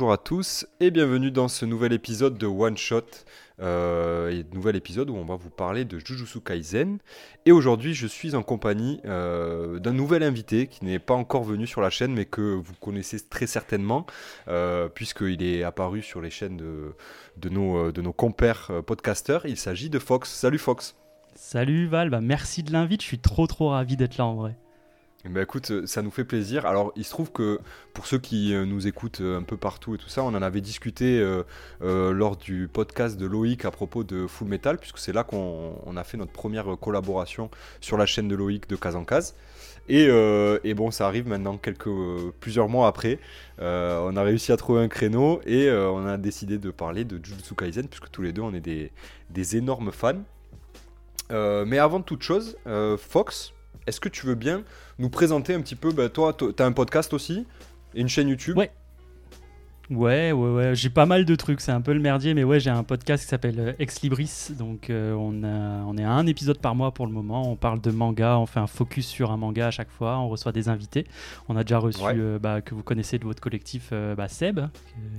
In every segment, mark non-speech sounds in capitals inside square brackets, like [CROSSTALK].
Bonjour à tous et bienvenue dans ce nouvel épisode de One Shot. Euh, et nouvel épisode où on va vous parler de Jujutsu Kaisen. Et aujourd'hui, je suis en compagnie euh, d'un nouvel invité qui n'est pas encore venu sur la chaîne, mais que vous connaissez très certainement, euh, puisqu'il est apparu sur les chaînes de, nos, de nos compères podcasteurs. Il s'agit de Fox. Salut Fox. Salut Val, bah, merci de l'invite. Je suis trop trop ravi d'être là en vrai. Ben écoute, euh, ça nous fait plaisir. Alors, il se trouve que pour ceux qui euh, nous écoutent euh, un peu partout et tout ça, on en avait discuté lors du podcast de Loïc à propos de Full Metal, puisque c'est là qu'on a fait notre première collaboration sur la chaîne de Loïc de Cas en Case. Et, et, bon, ça arrive maintenant quelques, plusieurs mois après. on a réussi à trouver un créneau et on a décidé de parler de Jujutsu Kaisen, puisque tous les deux, on est des, des énormes fans. mais avant toute chose, Fox, est-ce que tu veux bien nous présenter un petit peu bah, Toi, tu as un podcast aussi et une chaîne YouTube Ouais. Ouais, ouais, ouais. J'ai pas mal de trucs. C'est un peu le merdier, mais ouais, j'ai un podcast qui s'appelle euh, Ex Libris. Donc, euh, on, a, on est à un épisode par mois pour le moment. On parle de manga. On fait un focus sur un manga à chaque fois. On reçoit des invités. On a déjà reçu, euh, bah, que vous connaissez de votre collectif, bah, Seb.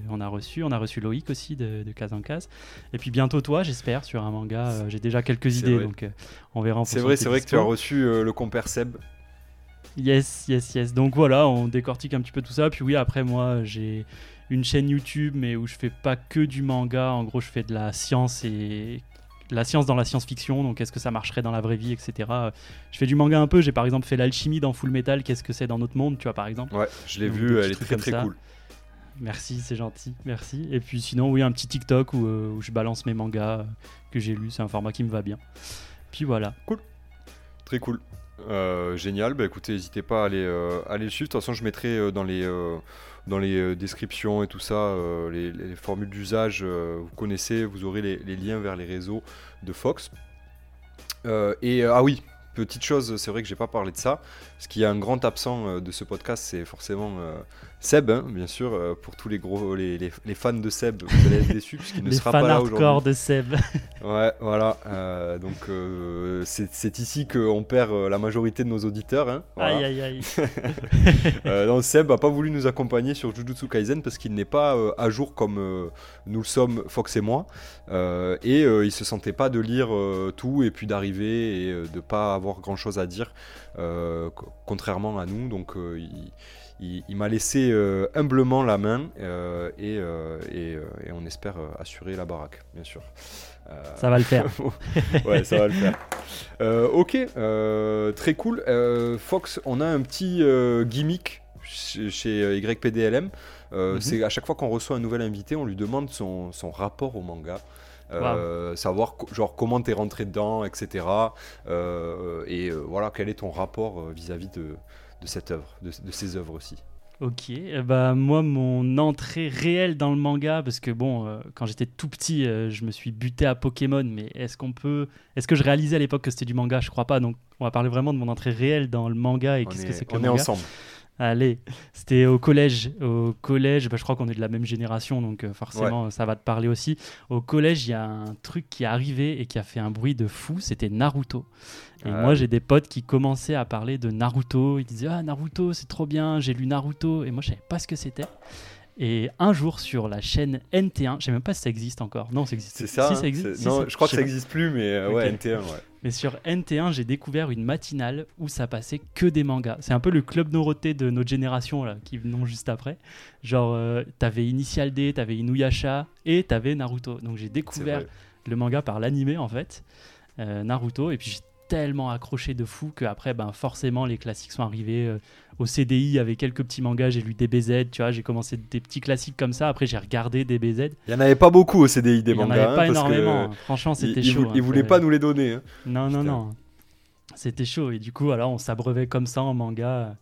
On a reçu. On a reçu Loïc aussi de, de Case en Case. Et puis bientôt toi, j'espère, sur un manga. j'ai déjà quelques idées. Donc, on verra. C'est vrai, c'est vrai que tu as reçu le compère Seb. Yes, yes, yes. Donc voilà, on décortique un petit peu tout ça. Puis oui, après moi, j'ai une chaîne YouTube, mais où je fais pas que du manga. En gros, je fais de la science et la science dans la science-fiction. Donc, est-ce que ça marcherait dans la vraie vie, etc. Je fais du manga un peu. J'ai par exemple fait l'alchimie dans Full Metal. Qu'est-ce que c'est dans notre monde, tu vois, par exemple. Ouais, je l'ai vu. Elle est très très cool. Merci, c'est gentil, merci. Et puis sinon, oui, un petit TikTok où, euh, où je balance mes mangas euh, que j'ai lus. C'est un format qui me va bien. Puis voilà. Cool. Très cool. Euh, génial. Bah écoutez, n'hésitez pas à aller, aller le suivre. De toute façon, je mettrai dans les dans les euh, descriptions et tout ça, euh, les, formules d'usage, euh, vous connaissez, vous aurez les, les, liens vers les réseaux de Fox. et ah oui, petite chose, c'est vrai que j'ai pas parlé de ça. Ce qui est un grand absent de ce podcast, c'est forcément Seb, hein, bien sûr, euh, pour tous les gros les, les, fans de Seb, vous allez être déçus puisqu'il ne sera pas là aujourd'hui. hardcore de Seb. [LAUGHS] ouais, voilà. Euh, donc euh, c'est ici qu'on perd la majorité de nos auditeurs. Hein, Aïe aïe aïe. [LAUGHS] donc Seb n'a pas voulu nous accompagner sur Jujutsu Kaisen parce qu'il n'est pas à jour comme nous le sommes Fox et moi, et il se sentait pas de lire tout et puis d'arriver et de pas avoir grand chose à dire, contrairement à nous. Donc il il, m'a laissé euh, humblement la main euh, euh, et, on espère assurer la baraque, bien sûr. ça va le faire. [LAUGHS] ouais, ça va le faire. ok, très cool. Fox, on a un petit gimmick chez, YPDLM. Mhm. C'est à chaque fois qu'on reçoit un nouvel invité, on lui demande son, rapport au manga. savoir genre comment t'es rentré dedans, etc. et voilà, quel est ton rapport vis-à-vis de, de cette œuvre, de, ces œuvres aussi Ok, bah moi mon entrée réelle dans le manga, parce que bon, euh, quand j'étais tout petit, euh, je me suis buté à Pokémon, mais est-ce qu'on peut, est-ce que je réalisais à l'époque que c'était du manga? Je crois pas, donc on va parler vraiment de mon entrée réelle dans le manga et qu'est-ce que c'est que le manga. On est ensemble. Allez, c'était au collège. Au collège, bah, je crois qu'on est de la même génération, donc euh, forcément ça va te parler aussi. Au collège, il y a un truc qui est arrivé et qui a fait un bruit de fou, c'était Naruto. Et ah moi, j'ai des potes qui commençaient à parler de Naruto. Ils disaient Ah, Naruto, c'est trop bien, j'ai lu Naruto. Et moi, je savais pas ce que c'était. Et un jour sur la chaîne NT1, je sais même pas si ça existe encore. Non, ça existe. C'est ça, si, ça existe. non, je crois que ça existe plus, mais euh, ouais, NT1, ouais. Mais sur NT1, j'ai découvert une matinale où ça passait que des mangas. C'est un peu le club Noroté de notre génération là, qui venons juste après. Genre, euh, t'avais Initial D, t'avais Inuyasha et t'avais Naruto. Donc j'ai découvert le manga par l'animé en fait, euh, Naruto. Et puis tellement accroché de fou que après ben forcément les classiques sont arrivés euh, au CDI il y avait quelques petits mangas j'ai lu DBZ tu vois j'ai commencé des petits classiques comme ça. Après j'ai regardé DBZ il y en avait pas beaucoup au CDI des mangas il y en avait pas hein, énormément hein. franchement c'était chaud ils, hein, voulaient pas nous les donner non non non. C'était chaud et du coup alors on s'abreuvait comme ça en manga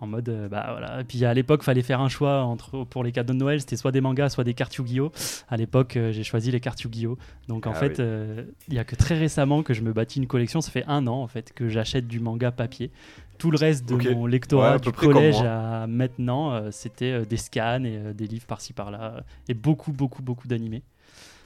en mode, euh, bah voilà. Et puis à l'époque, fallait faire un choix entre, pour les cadeaux de Noël, c'était soit des mangas, soit des cartes Yu-Gi-Oh! À l'époque, euh, j'ai choisi les cartes Yu-Gi-Oh! Donc en ah fait, euh, il y a que très récemment que je me bâtis une collection. Ça fait un an en fait que j'achète du manga papier. Tout le reste de mon lectorat du collège à maintenant, c'était des scans et des livres par-ci par-là. Et beaucoup, beaucoup, beaucoup d'animés.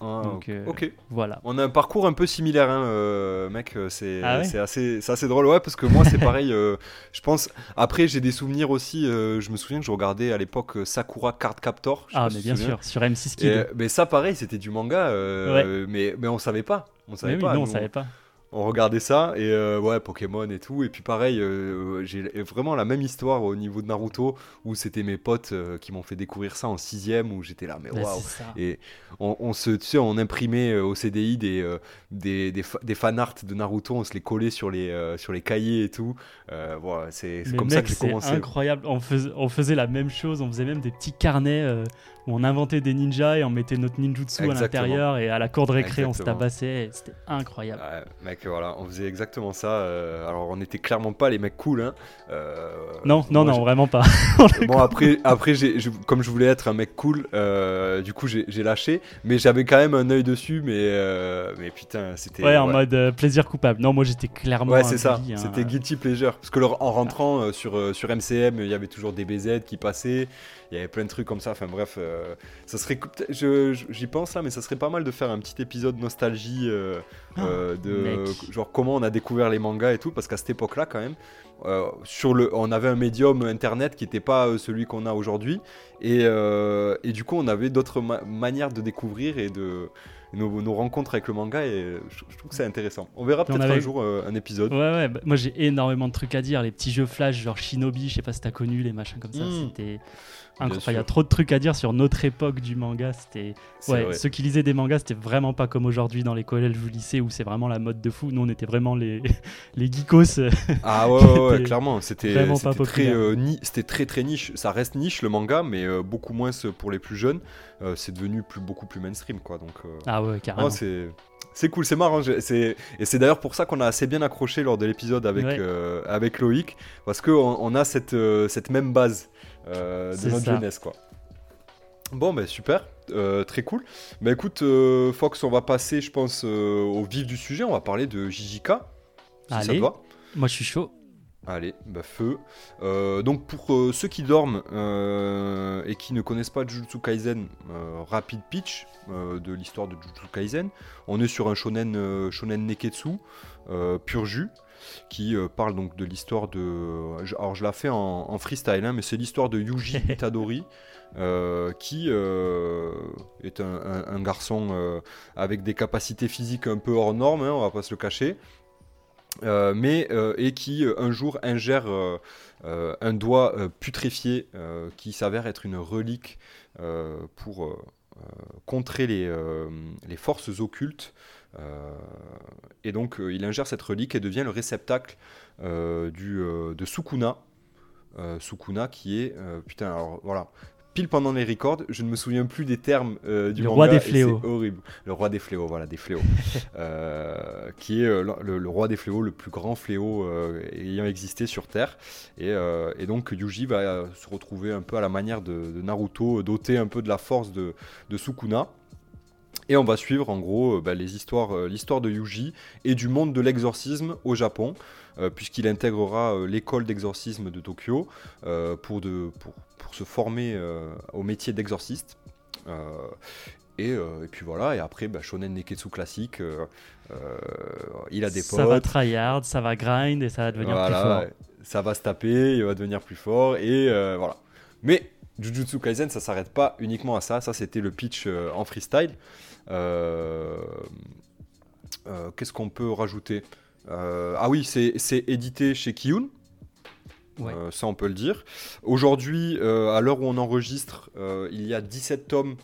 Ah, Donc, euh, ok. Voilà. On a un parcours un peu similaire, hein, euh, mec. euh, C'est Ah ouais c'est assez, c'est assez drôle, ouais, parce que moi, c'est [LAUGHS] pareil. euh, je pense. Après, j'ai des souvenirs aussi. euh, je me souviens que je regardais à l'époque Sakura Card Captor. Ah, mais bien sûr, sur M6 Et, Kid. mais ça, pareil, c'était du manga, euh, mais, mais on savait pas. On savait Mais oui, pas. non, on savait pas. On regardait ça et euh, ouais Pokémon et tout et puis pareil euh, j'ai vraiment la même histoire au niveau de Naruto où c'était mes potes euh, qui m'ont fait découvrir ça en sixième où j'étais là mais Bah, waouh et on, on se tu sais on imprimait au CDI des des, des, fa- des fanarts de Naruto on se les collait sur les sur les cahiers et tout voilà c'est comme ça que j'ai c'est commencé incroyable. On faisait, on faisait la même chose. On faisait même des petits carnets où on inventait des ninjas et on mettait notre ninjutsu à l'intérieur. Et à la cour de récré, on se tabassait. C'était incroyable. Ouais, mec voilà on faisait exactement ça euh, alors on était clairement pas les mecs cool hein Euh, non, non, non, vraiment pas. [LAUGHS] bon après, après je- comme je voulais être un mec cool, euh, du coup j'ai, lâché, mais j'avais quand même un œil dessus, mais mais putain c'était. ouais, en mode plaisir coupable. Non, moi j'étais clairement. Ouais c'est ça, hein. c'était guilty pleasure. Parce que le- en rentrant sur, sur MCM, il y avait toujours des BZ qui passaient, il y avait plein de trucs comme ça, enfin bref, euh, ça serait, j'y pense là, mais ça serait pas mal de faire un petit épisode nostalgie euh, euh, de mec. genre comment on a découvert les mangas et tout, parce qu'à cette époque-là quand même, euh, sur le, on avait un médium internet qui n'était pas euh, celui qu'on a aujourd'hui, et, euh, et du coup on avait d'autres ma- manières de découvrir et de nos, nos rencontres avec le manga, et je, je trouve que c'est intéressant. On verra peut-être un jour un épisode. Ouais, ouais, bah, moi j'ai énormément de trucs à dire. Les petits jeux flash, genre Shinobi, je sais pas si t'as connu les machins comme ça. Mm. C'était Il y a trop de trucs à dire sur notre époque du manga. C'était. Ouais, ceux qui lisaient des mangas, c'était vraiment pas comme aujourd'hui dans les collèges ou lycées où c'est vraiment la mode de fou. Nous, on était vraiment les, [LAUGHS] les geekos. Ah ouais, ouais, ouais, [LAUGHS] C'était clairement, c'était très, euh, ni- c'était très très niche. Ça reste niche le manga, mais euh, beaucoup moins pour les plus jeunes. Euh, c'est devenu plus, beaucoup plus mainstream, quoi. Donc, Ah ouais, carrément. c'est c'est cool, c'est marrant. Et c'est d'ailleurs pour ça qu'on a assez bien accroché lors de l'épisode avec, Ouais. euh, avec Loïc, parce qu'on on a cette, euh, cette même base euh, de notre ça. jeunesse, quoi. Bon, ben super, euh, très cool. Bah écoute, euh, Fox, on va passer, je pense, au vif du sujet. On va parler de JJK, si ça te Allez. va. Moi, je suis chaud. Allez, bah feu. Euh, donc pour euh, ceux qui dorment euh, et qui ne connaissent pas Jujutsu Kaisen, rapide pitch de l'histoire de Jujutsu Kaisen. On est sur un shonen, shonen neketsu, pur jus, qui euh, parle donc de l'histoire de... Alors je la fais en, en freestyle, hein, mais c'est l'histoire de Yuji [LAUGHS] Itadori. euh, qui euh, est un, un- un garçon euh, avec des capacités physiques un peu hors normes, hein, on va pas se le cacher, mais et qui un jour ingère un doigt putréfié qui s'avère être une relique pour contrer les, les forces occultes. Euh, et donc euh, il ingère cette relique et devient le réceptacle euh, du, de Sukuna. Sukuna qui est... putain, alors voilà. Pile pendant les records, je ne me souviens plus des termes euh, du Le manga. roi des fléaux. C'est horrible. Le roi des fléaux, voilà, des fléaux. [LAUGHS] Euh, qui est euh, le, le roi des fléaux, le plus grand fléau ayant existé sur Terre. Et, et donc Yuji va se retrouver un peu à la manière de, de Naruto, doté un peu de la force de, de Sukuna. Et on va suivre en gros euh, bah, les histoires, euh, l'histoire de Yuji et du monde de l'exorcisme au Japon, euh, puisqu'il intégrera l'école d'exorcisme de Tokyo pour, de, pour, pour se former au métier d'exorciste. Et, euh, et puis voilà, et après, bah, Shonen Neketsu classique, euh, euh, il a des ça va potes, tryhard, ça va grind et ça va devenir voilà, plus fort. ça va se taper, il va devenir plus fort, et voilà. Mais Jujutsu Kaisen, ça s'arrête pas uniquement à ça, ça c'était le pitch en freestyle. Euh, euh, Qu'est-ce qu'on peut rajouter Euh, Ah oui, c'est édité chez Kiyun. Ouais. Euh, ça on peut le dire. Aujourd'hui, euh, à l'heure où on enregistre, euh, il y a 17 tomes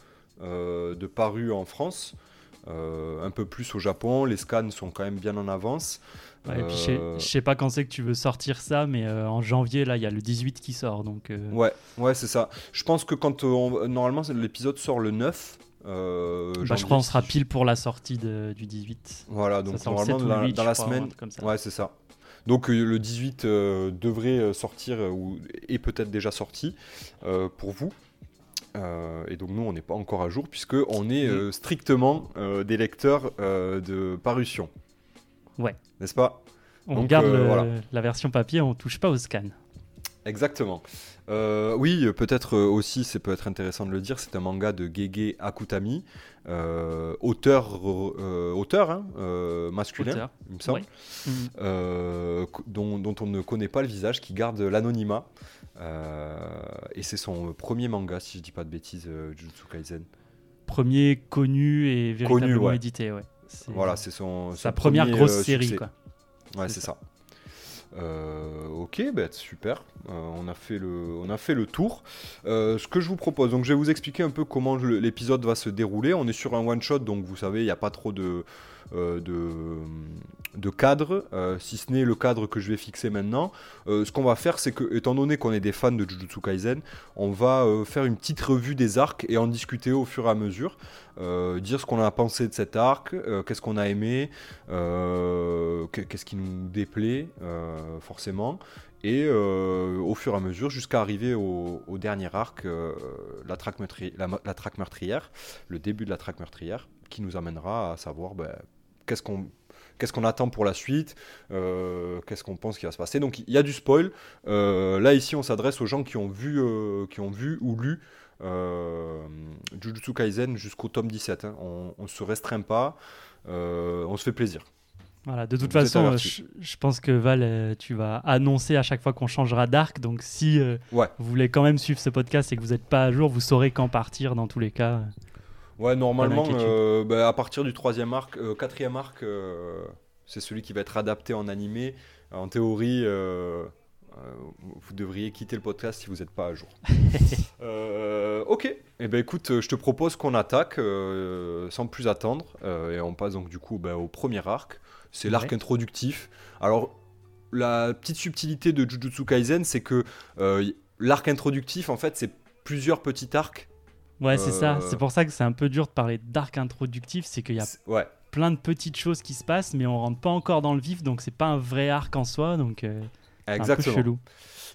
de parus en France, un peu plus au Japon. Les scans sont quand même bien en avance. Ouais, et puis je sais- pas quand c'est que tu veux sortir ça, mais en janvier, là, il y a le 18 qui sort. Donc, Ouais, ouais, c'est ça. Je pense que quand on- normalement l'épisode sort le 9. Euh, bah, je crois qu'on sera pile pour la sortie de- du 18. Voilà, donc ça normalement 7 ou dans, la- 8, dans je la crois, un semaine. truc comme ça. Ouais, c'est ça. Donc euh, le 18 euh, devrait euh, sortir ou est peut-être déjà sorti pour vous. Et donc nous on n'est pas encore à jour puisque on est strictement des lecteurs de parution. Ouais. N'est-ce pas? On Donc, garde le- voilà. la version papier, on touche pas au scan. Exactement. Euh, oui, peut-être euh, aussi, c'est peut être intéressant de le dire, c'est un manga de Gege Akutami, euh, auteur, euh, auteur hein, masculin, Auteur. il me semble. Mhm. dont, dont on ne connaît pas le visage, qui garde l'anonymat. Et c'est son premier manga, si je dis pas de bêtises, Jujutsu Kaisen. Premier connu et véritablement ouais. édité, ouais. Voilà, c'est son sa première grosse série, quoi. Ouais, C'est c'est ça. Euh, ok, bah, super. Euh, on, a fait le, tour. Euh, ce que je vous propose, donc je vais vous expliquer un peu comment l'épisode va se dérouler. On est sur un one shot, donc vous savez, il n'y a pas trop de, de, de cadre, euh, si ce n'est le cadre que je vais fixer maintenant. Euh, ce qu'on va faire, c'est que, étant donné qu'on est des fans de Jujutsu Kaisen, on va euh, faire une petite revue des arcs et en discuter au fur et à mesure. Euh, dire ce qu'on a pensé de cet arc, euh, qu'est-ce qu'on a aimé, euh, que- qu'est-ce qui nous déplaît, euh, forcément. Et euh, au fur et à mesure, jusqu'à arriver au, dernier arc, euh, la traque meurtrière, le début de la traque meurtrière, qui nous amènera à savoir ben, qu'est-ce qu'on qu'est-ce qu'on attend pour la suite, euh, qu'est-ce qu'on pense qui va se passer. Donc il y a du spoil. Euh, là ici, on s'adresse aux gens qui ont vu, euh, qui ont vu ou lu Jujutsu Kaisen jusqu'au tome 17. hein. On, on se restreint pas, on se fait plaisir. Voilà, de toute façon, je, je pense que Val, tu vas annoncer à chaque fois qu'on changera d'arc. Donc, si Ouais. vous voulez quand même suivre ce podcast et que vous n'êtes pas à jour, vous saurez quand partir dans tous les cas. Ouais, normalement, euh, bah, à partir du troisième arc, euh, quatrième arc, euh, c'est celui qui va être adapté en animé. En théorie, euh, euh, vous devriez quitter le podcast si vous n'êtes pas à jour. [LAUGHS] Euh, ok, et ben écoute, euh, je te propose qu'on attaque euh, sans plus attendre euh, et on passe donc du coup bah, au premier arc. C'est l'arc introductif. Alors, la petite subtilité de Jujutsu Kaisen, c'est que euh, l'arc introductif, en fait, c'est plusieurs petits arcs. Ouais, c'est ça. Euh, C'est pour ça que c'est un peu dur de parler d'arc introductif. C'est qu'il y a Ouais. plein de petites choses qui se passent, mais on rentre pas encore dans le vif. Donc, c'est pas un vrai arc en soi. Donc, euh, c'est un peu Exactement. chelou.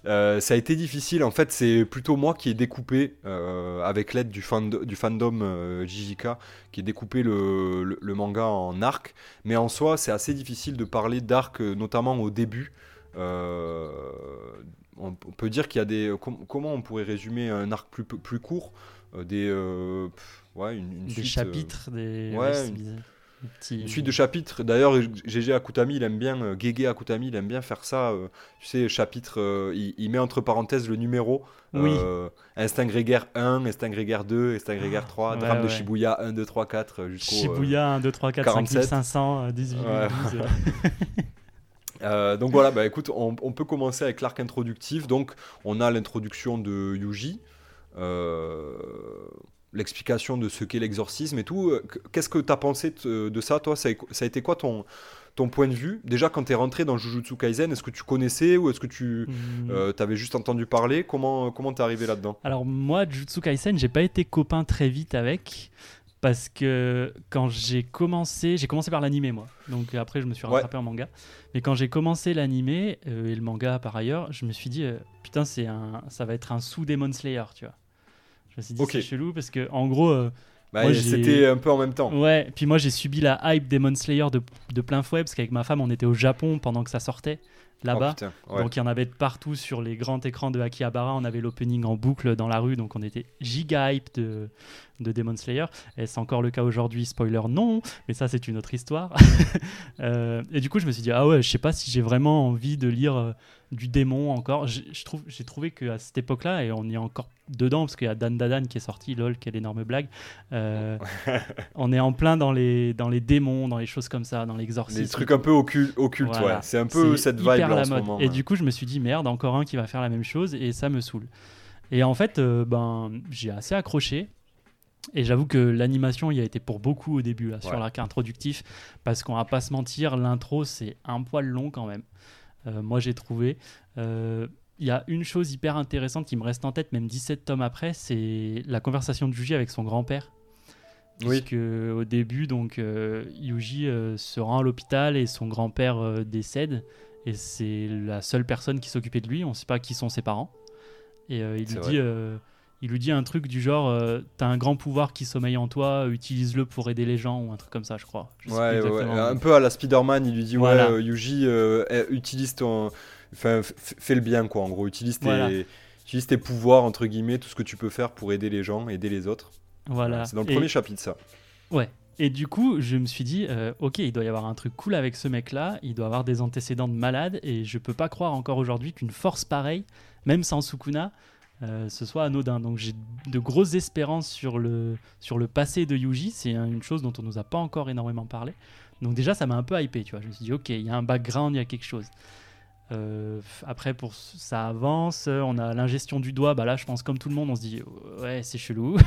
Euh, ça a été difficile. En fait, c'est plutôt moi qui ai découpé, euh, avec l'aide du, fando- du fandom euh, JJK, qui ai découpé le, le- le manga en arc. Mais en soi, c'est assez difficile de parler d'arc, euh, notamment au début. Euh, on, peut dire qu'il y a des. com- comment on pourrait résumer un arc plus, plus court? Euh, Des. euh, pff, ouais, une, une Des suite, euh, chapitres, des. ouais, une- suite de chapitres. D'ailleurs, GG Akutami, il aime bien, euh, Gege Akutami, il aime bien faire ça. euh, tu sais, chapitre, euh, il, il met entre parenthèses le numéro. Oui. euh, Instinct grégaire 1, Instinct grégaire 2, Instinct grégaire 3, Ouais, Drame de ouais. Shibuya 1, 2, 3, 4 euh, jusqu'au. euh, Shibuya 1, 2, 3, 4, 5 47. 500, 18 Ouais. 12. euh. [LAUGHS] euh, donc voilà, bah écoute, on, on peut commencer avec l'arc introductif. Donc, on a l'introduction de Yuji. Euh, l'explication de ce qu'est l'exorcisme et tout. Euh, Qu'est-ce que tu as pensé de, ça, toi? Ça a, été quoi ton, ton point de vue? Déjà, quand tu es rentré dans Jujutsu Kaisen, est-ce que tu connaissais ou est-ce que tu Hmm. avais juste entendu parler? Comment comment t'es arrivé là-dedans? Alors moi, Jujutsu Kaisen, j'ai pas été copain très vite avec parce que quand j'ai commencé, j'ai commencé par l'animé moi. Donc après, je me suis Ouais. rattrapé en manga. Mais quand j'ai commencé l'animé euh, et le manga par ailleurs, je me suis dit euh, putain, c'est un, ça va être un sous Demon Slayer, tu vois. Je me suis dit c'est chelou parce que en gros. euh, Bah, C'était un peu en même temps. Ouais, puis moi j'ai subi la hype Demon Slayer de, de plein fouet parce qu'avec ma femme on était au Japon pendant que ça sortait Oh, là-bas. ouais. Donc il y en avait de partout sur les grands écrans de Akihabara. On avait l'opening en boucle dans la rue, donc on était giga hype de, de Demon Slayer. Et c'est encore le cas aujourd'hui, spoiler non, mais ça c'est une autre histoire. [LAUGHS] Euh, et du coup je me suis dit, ah ouais, je sais pas si j'ai vraiment envie de lire euh, du démon encore. J'ai trouve- trouvé qu'à cette époque-là, et on y est encore dedans, parce qu'il y a Dan Dadan qui est sorti, lol, quelle énorme blague. Euh, [LAUGHS] on est en plein dans les, dans les démons, dans les choses comme ça, dans l'exorcisme. Des trucs un peu occul- occultes, Voilà. ouais. C'est un peu cette vibe là en ce moment. Et ouais. du coup, je me suis dit, merde, encore un qui va faire la même chose et ça me saoule. Et en fait, euh, ben, j'ai assez accroché. Et j'avoue que l'animation y a été pour beaucoup au début, là, sur Ouais. l'arc introductif, parce qu'on va pas se mentir, l'intro c'est un poil long quand même. Euh, moi j'ai trouvé. Euh, Il y a une chose hyper intéressante qui me reste en tête, même 17 tomes après, c'est la conversation de Yuji avec son grand-père. Oui. Puisque au début, donc, euh, Yuji euh, se rend à l'hôpital et son grand-père euh, décède. Et c'est la seule personne qui s'occupait de lui. On ne sait pas qui sont ses parents. Et euh, il, lui dit, euh, il lui dit un truc du genre euh, T'as un grand pouvoir qui sommeille en toi, utilise-le pour aider les gens, ou un truc comme ça, je crois. Je Ouais, un peu à la Spider-Man, il lui dit Voilà. ouais, euh, Yuji, euh, eh, utilise ton, enfin, fais le bien quoi. En gros, utilise tes, Voilà. utilise tes pouvoirs entre guillemets, tout ce que tu peux faire pour aider les gens, aider les autres. Voilà. C'est dans le Et- premier chapitre ça. Ouais. Et du coup, je me suis dit, euh, ok, il doit y avoir un truc cool avec ce mec-là, il doit avoir des antécédents de malade, et je peux pas croire encore aujourd'hui qu'une force pareille, même sans Sukuna, euh, ce soit anodin. Donc j'ai de grosses espérances sur le, sur le passé de Yuji, c'est un- une chose dont on nous a pas encore énormément parlé. Donc déjà, ça m'a un peu hypé, tu vois. Je me suis dit, ok, il y a un background, il y a quelque chose. Euh, après, pour ça avance, on a l'ingestion du doigt. Bah là, je pense comme tout le monde, on se dit ouais, c'est chelou. [LAUGHS]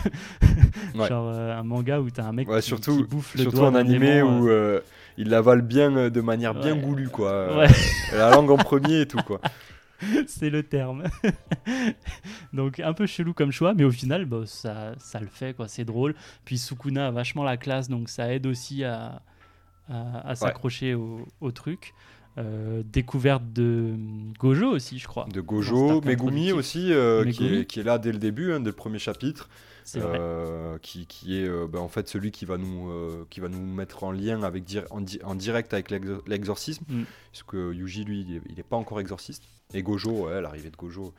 Ouais. Genre euh, un manga où t'as un mec Ouais, qui, surtout- qui bouffe le Surtout doigt en d'un animé démon, où euh, il l'avale bien de manière bien goulue quoi. La langue en premier et tout quoi. [LAUGHS] [LAUGHS] c'est le terme. [LAUGHS] Donc un peu chelou comme choix, mais au final, bah, ça, ça le fait, quoi. C'est drôle. Puis Sukuna a vachement la classe, donc ça aide aussi à, à, à s'accrocher au, au truc. Euh, découverte de Gojo aussi, je crois. De Gojo, Megumi aussi, euh, qui, est, qui est là dès le début, hein, dès le premier chapitre. C'est vrai. euh, qui, qui est euh, ben, en fait celui qui va nous euh, qui va nous mettre en lien avec en, di- en direct avec l'exor- l'exorcisme Mm. puisque Yuji lui il est, il est pas encore exorciste et Gojo ouais, l'arrivée de Gojo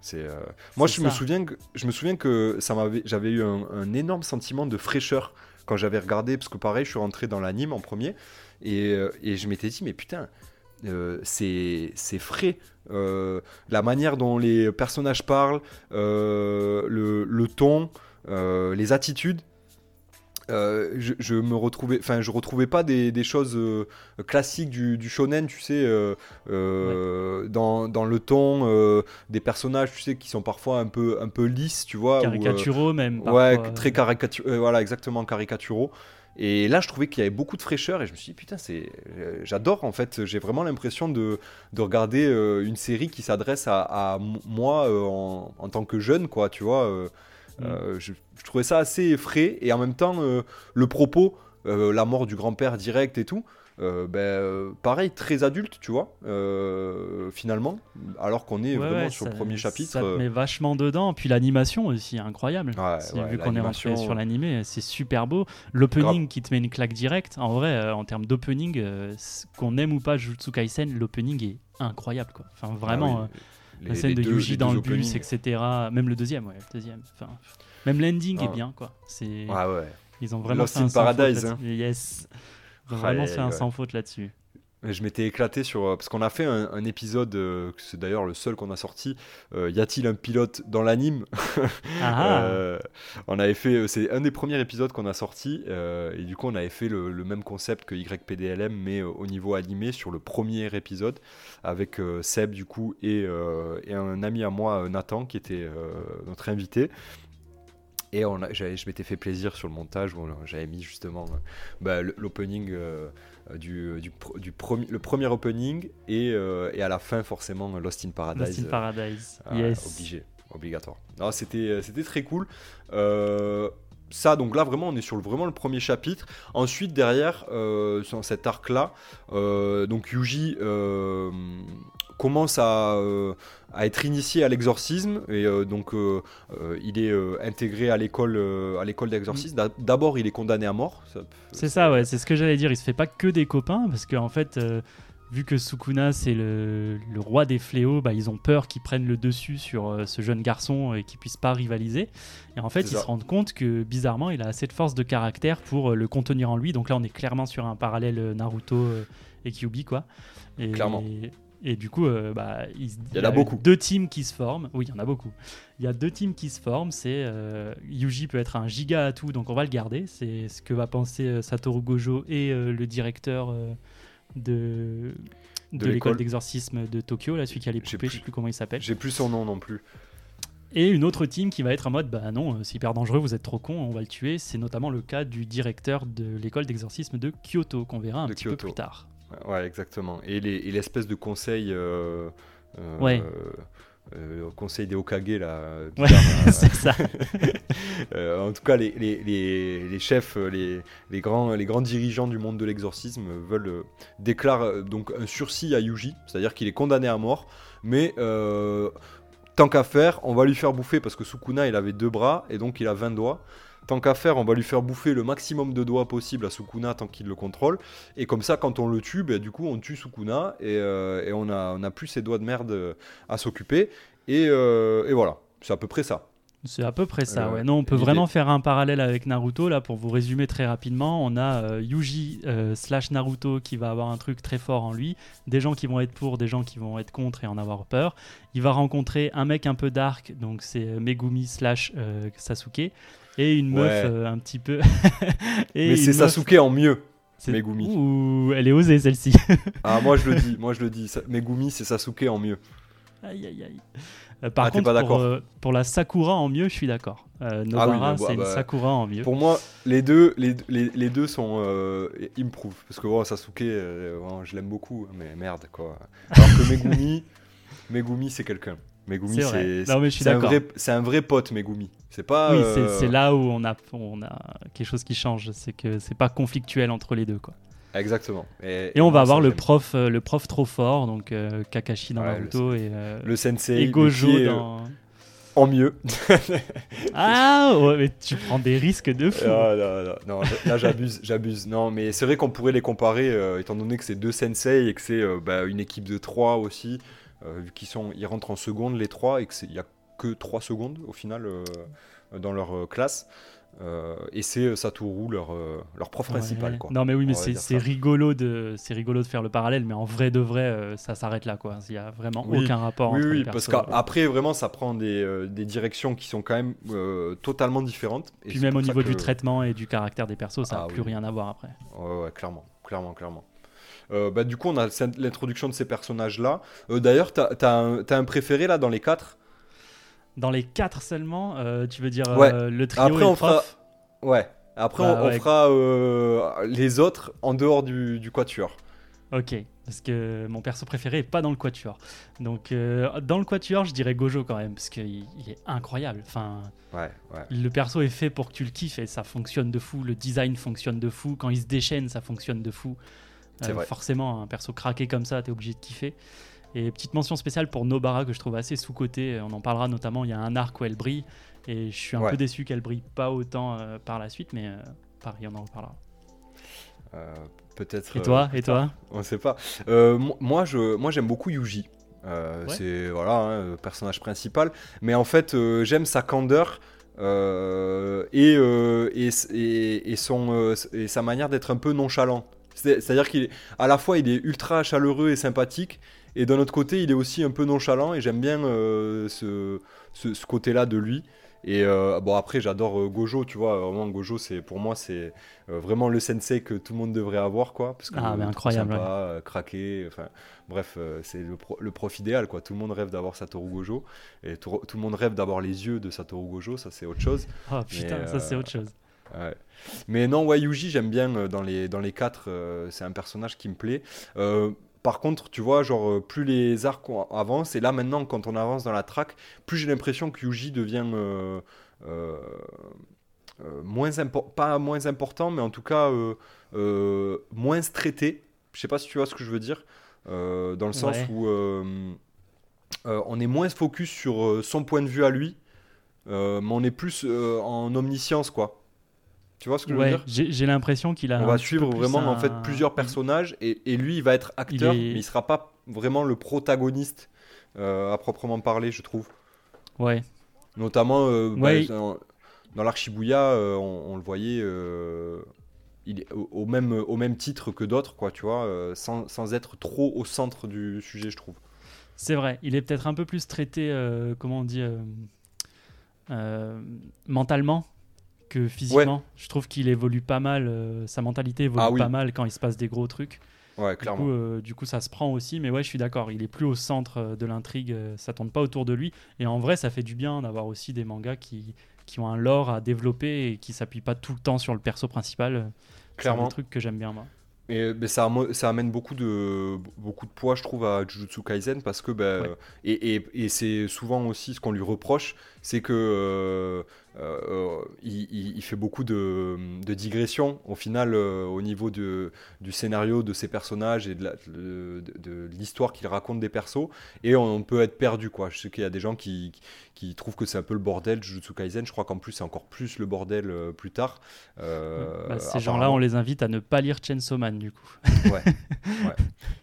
c'est euh, moi je me souviens que je me souviens que ça m'avait j'avais eu un, un énorme sentiment de fraîcheur quand j'avais regardé parce que pareil je suis rentré dans l'anime en premier et, euh, et je m'étais dit mais putain euh, c'est c'est frais Euh, la manière dont les personnages parlent le, le ton les attitudes. Euh, je, je me retrouvais, enfin, je retrouvais pas des, des choses euh, classiques du, du shonen, tu sais, euh, dans, dans le ton des personnages, tu sais, qui sont parfois un peu, un peu lisses, tu vois. Caricaturaux même. ouais, parfois. très caricaturaux, voilà, exactement caricaturaux. Et là, je trouvais qu'il y avait beaucoup de fraîcheur et je me suis dit, putain, c'est, j'adore en fait. J'ai vraiment l'impression de, de regarder une série qui s'adresse à, à moi en, en tant que jeune, quoi, tu vois. Euh, je, je trouvais ça assez frais et en même temps, euh, le propos, euh, la mort du grand-père direct et tout, euh, ben, euh, pareil, très adulte, tu vois, euh, finalement, alors qu'on est Ouais, vraiment ouais, sur ça- le premier chapitre. Ça te met vachement dedans. Puis l'animation aussi, incroyable. Ouais, vu qu'on est rentré sur l'animé, c'est super beau. L'opening qui te met une claque directe. En vrai, en termes d'opening, qu'on aime ou pas Jujutsu Kaisen, l'opening est incroyable. Quoi. Enfin, vraiment, Ah oui, la les- scène les de deux- Yuji les dans le bus, etc. Même le deuxième, ouais, le deuxième. Enfin, même l'ending Ah est bien. Quoi. C'est... Ouais, ouais. Ils ont vraiment Lost fait un in sans faute Paradise, hein. là-dessus. Yes. Vraiment fait un sans faute là-dessus. Je m'étais éclaté sur. euh, Parce qu'on a fait un, un épisode, euh, c'est d'ailleurs le seul qu'on a sorti. euh, y a-t-il un pilote dans l'anime [LAUGHS] Ah, Euh, On avait fait. euh, C'est un des premiers épisodes qu'on a sorti. euh, et du coup, on avait fait le, le même concept que YPDLM, mais euh, au niveau animé sur le premier épisode. Avec euh, Seb, du coup, et, euh, et un ami à moi, euh, Nathan, qui était euh, notre invité. Et on a- je m'étais fait plaisir sur le montage où j'avais mis justement euh, bah, l'opening euh, euh, du, du, pr- du premier, le premier opening et, euh, et à la fin forcément Lost in Paradise. Lost in euh, Paradise. ah, yes. Obligé, obligatoire. C'était, euh, c'était très cool. Euh, ça, donc là, vraiment, on est sur le, vraiment le premier chapitre. Ensuite, derrière, euh, sur cet arc-là, euh, donc Yuji euh, commence à, euh, à être initié à l'exorcisme et euh, donc euh, il est intégré à l'école, à l'école d'exorcisme. D'a- D'abord, il est condamné à mort. C'est ça, ouais, c'est ce que j'allais dire. Il se fait pas que des copains parce qu'en fait, vu que Sukuna c'est le, le roi des fléaux, bah, ils ont peur qu'il prenne le dessus sur ce jeune garçon et qu'il puisse pas rivaliser. Et en fait, ils ça. se rendent compte que bizarrement, il a assez de force de caractère pour le contenir en lui. Donc là, on est clairement sur un parallèle Naruto et Kyuubi, quoi. Et, Clairement. Et du coup, euh, bah, il, Il y en a beaucoup. Deux teams qui se forment. Oui, il y en a beaucoup. Il y a deux teams qui se forment. C'est euh, Yuji peut être un giga atout, donc on va le garder. C'est ce que va penser euh, Satoru Gojo et euh, le directeur de, De de l'école d'exorcisme de Tokyo, là, celui qui a les poupées, plus- je sais plus comment il s'appelle. J'ai plus son nom non plus. Et une autre team qui va être en mode bah non, c'est hyper dangereux, vous êtes trop con, on va le tuer. C'est notamment le cas du directeur de l'école d'exorcisme de Kyoto, qu'on verra un De petit peu plus tard. Ouais, exactement. Et les- et l'espèce de conseil. euh, euh, Ouais. euh, conseil des Okage, là. [LAUGHS] Ouais, là. c'est ça. [LAUGHS] Euh, en tout cas, les, les- les- les chefs, les, les grands, les grands dirigeants du monde de l'exorcisme veulent euh, déclarent donc un sursis à Yuji, c'est-à-dire qu'il est condamné à mort, mais tant qu'à faire, on va lui faire bouffer parce que Sukuna il avait deux bras et donc il a 20 doigts. Tant qu'à faire, on va lui faire bouffer le maximum de doigts possible à Sukuna tant qu'il le contrôle. Et comme ça, quand on le tue, ben, du coup, on tue Sukuna et, euh, et on, a, on a plus ses doigts de merde euh, à s'occuper. Et, euh, et voilà, c'est à peu près ça. C'est à peu près ça, Euh, ouais. Non, on peut vraiment faire un parallèle avec Naruto. Là, pour vous résumer très rapidement, on a euh, Yuji euh, slash Naruto qui va avoir un truc très fort en lui, des gens qui vont être pour, des gens qui vont être contre et en avoir peur. Il va rencontrer un mec un peu dark, donc c'est Megumi slash Sasuke, et une meuf Ouais. euh, un petit peu. [LAUGHS] et Mais c'est meuf- Sasuke en mieux. c'est- Megumi. Ouh, elle est osée celle-ci. Ah, moi je le dis, moi je le dis. Megumi, c'est Sasuke en mieux. aïe aïe aïe. Euh, par Ah, t'es contre, pas pour, d'accord euh, pour la Sakura en mieux, je suis d'accord. Euh, Nobara, bah, c'est une bah, Sakura en mieux. Pour moi, les deux, les, les, les deux sont improve. Parce que bon, Sasuke, bon, je l'aime beaucoup, mais merde quoi. Alors que Megumi, [LAUGHS] Megumi c'est quelqu'un. Megumi, C'est un vrai, un vrai pote, Megumi. C'est pas. Oui, euh, c'est- là où on a, on a quelque chose qui change, c'est que c'est pas conflictuel entre les deux. Quoi. Exactement. Et on va avoir le prof, euh, le prof trop fort, donc euh, Kakashi dans Ouais, Naruto et, euh, le sensei et Gojo dans. en mieux. [LAUGHS] Ah, ouais, mais tu prends des risques de fou. Ah, non, non, non, là j'abuse, j'abuse. Non, mais c'est vrai qu'on pourrait les comparer, étant donné que c'est deux sensei et que c'est bah, une équipe de trois aussi, vu qu'ils sont, ils rentrent en seconde les trois et que c'est, il y a que trois secondes au final euh, dans leur euh, classe. Euh, et c'est euh, Satoru leur, euh, leur prof principal quoi. Non mais oui mais c'est rigolo de rigolo de faire le parallèle mais en vrai de vrai euh, ça s'arrête là quoi il y a vraiment Oui. aucun rapport Oui, entre oui, les parce qu'après vraiment ça prend des, euh, des directions qui sont quand même euh, totalement différentes. Et puis même au niveau que- du traitement et du caractère des persos ça Ah n'a plus oui. rien à voir après Ouais, ouais, clairement, clairement, clairement. Euh, bah, du coup, on a l'introduction de ces personnages-là. Euh, D'ailleurs, t'as as un, un préféré là dans les quatre? Dans les quatre seulement euh, tu veux dire Ouais. le trio Après, et on le prof? Fera- Ouais. Après, Bah, on, on fera les autres en dehors du, du quatuor. Ok, parce que mon perso préféré est pas dans le quatuor. Donc euh, dans le quatuor, je dirais Gojo quand même, parce qu'il il est incroyable. Enfin, Ouais, ouais. le perso est fait pour que tu le kiffes et ça fonctionne de fou. Le design fonctionne de fou. Quand il se déchaîne, ça fonctionne de fou. Euh. Forcément, un perso craqué comme ça, t'es obligé de kiffer. Et petite mention spéciale pour Nobara que je trouve assez sous-côté. On en parlera notamment. Il y a un arc où elle brille et je suis un Ouais. peu déçu qu'elle brille pas autant euh, par la suite, mais euh, pareil, on en reparlera. Euh, Peut-être. Et euh, toi, et toi [LAUGHS] On sait pas. Euh, mo- moi, je, moi, j'aime beaucoup Yuji. Euh, Ouais. C'est voilà, hein, le personnage principal. Mais en fait, euh, j'aime sa candeur euh, et, euh, et, et, et son, euh, et sa manière d'être un peu nonchalant. C'est- C'est-à-dire qu'il est- à la fois il est ultra chaleureux et sympathique, et d'un autre côté il est aussi un peu nonchalant. Et j'aime bien euh, ce, ce, ce côté-là de lui. Et euh, bon après j'adore euh, Gojo, tu vois. Vraiment Gojo, c'est pour moi c'est vraiment le sensei que tout le monde devrait avoir, quoi. Parce que Ah, mais incroyable, sympa, craqué, enfin bref, c'est le, pro- le prof idéal, quoi. Tout le monde rêve d'avoir Satoru Gojo, et tout, tout le monde rêve d'avoir les yeux de Satoru Gojo, ça c'est autre chose. Oh putain, ça c'est autre chose. Ouais. Mais non, ouais, Yuji, j'aime bien euh, dans les, dans les quatre, euh, c'est un personnage qui me plaît. Euh, par contre, tu vois, genre, plus les arcs avancent, et là maintenant, quand on avance dans la track, plus j'ai l'impression que Yuji devient euh, euh, euh, moins pas moins important, mais en tout cas moins traité. Je sais pas si tu vois ce que je veux dire, dans le sens Ouais. où on est moins focus sur son point de vue à lui, mais on est plus en omniscience, quoi. Tu vois ce que je veux dire j'ai l'impression qu'il a. On va suivre vraiment en fait plusieurs personnages et, et lui il va être acteur, est- mais il sera pas vraiment le protagoniste euh, à proprement parler, je trouve. Ouais, Notamment euh, bah, dans, dans l'Archibouya, euh, on, on le voyait il est au, au même, au même titre que d'autres, quoi, tu vois, sans, sans être trop au centre du sujet, je trouve. c'est vrai. Il est peut-être un peu plus traité, comment on dit, mentalement que physiquement. Je trouve qu'il évolue pas mal. euh, sa mentalité évolue Ah oui. pas mal quand il se passe des gros trucs. Ouais, Du clairement. coup, euh, du coup, ça se prend aussi. Mais ouais, je suis d'accord. Il est plus au centre euh, de l'intrigue. ça tourne pas autour de lui. Et en vrai, ça fait du bien d'avoir aussi des mangas qui, qui ont un lore à développer et qui s'appuient pas tout le temps sur le perso principal. C'est Clairement. un truc que j'aime bien moi. Et ben, ça, amène beaucoup de, beaucoup de poids, je trouve, à Jujutsu Kaisen parce que ben, Ouais. et, et- et c'est souvent aussi ce qu'on lui reproche, c'est que euh, euh, il, il, fait beaucoup de, de digressions au final euh, au niveau de, du scénario de ses personnages et de, l'histoire qu'il raconte des persos et on, peut être perdu quoi. Je sais qu'il y a des gens qui, qui trouvent que c'est un peu le bordel Jujutsu Kaisen. Je crois qu'en plus c'est encore plus le bordel plus tard. Bah, ces gens-là, on les invite à ne pas lire Chainsaw Man du coup. ouais. [LAUGHS] ouais.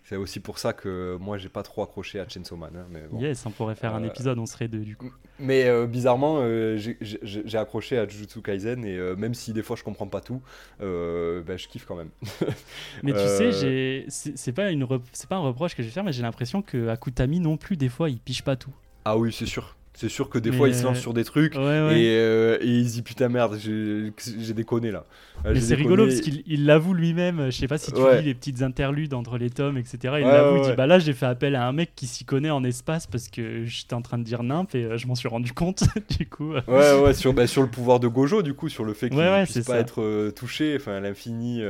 C'est aussi pour ça que moi j'ai pas trop accroché à Chainsaw Man. Hein, mais bon. Yes, on pourrait faire un épisode, on serait deux du coup. Mais bizarrement, j'ai j'ai accroché à Jujutsu Kaisen et euh, même si des fois je comprends pas tout, euh, bah, je kiffe quand même. [LAUGHS] mais tu sais, euh, c'est pas, une pas un reproche que je vais faire, mais j'ai l'impression que Akutami non plus, des fois, il piche pas tout. Ah oui, c'est sûr. C'est sûr que des fois, ils se lancent sur des trucs Et, euh, et, ils disent putain merde, j'ai déconné là. Mais c'est rigolo parce qu'il l'avoue lui-même. Je sais pas si tu lis les petites interludes entre les tomes, etc. Il l'avoue, il dit bah là, j'ai fait appel à un mec qui s'y connaît en espace parce que j'étais en train de dire nimp et euh, je m'en suis rendu compte [LAUGHS] du coup. Ouais, ouais, sur, bah, sur le pouvoir de Gojo, du coup, sur le fait qu'il ne puisse pas être euh, touché, enfin, l'infini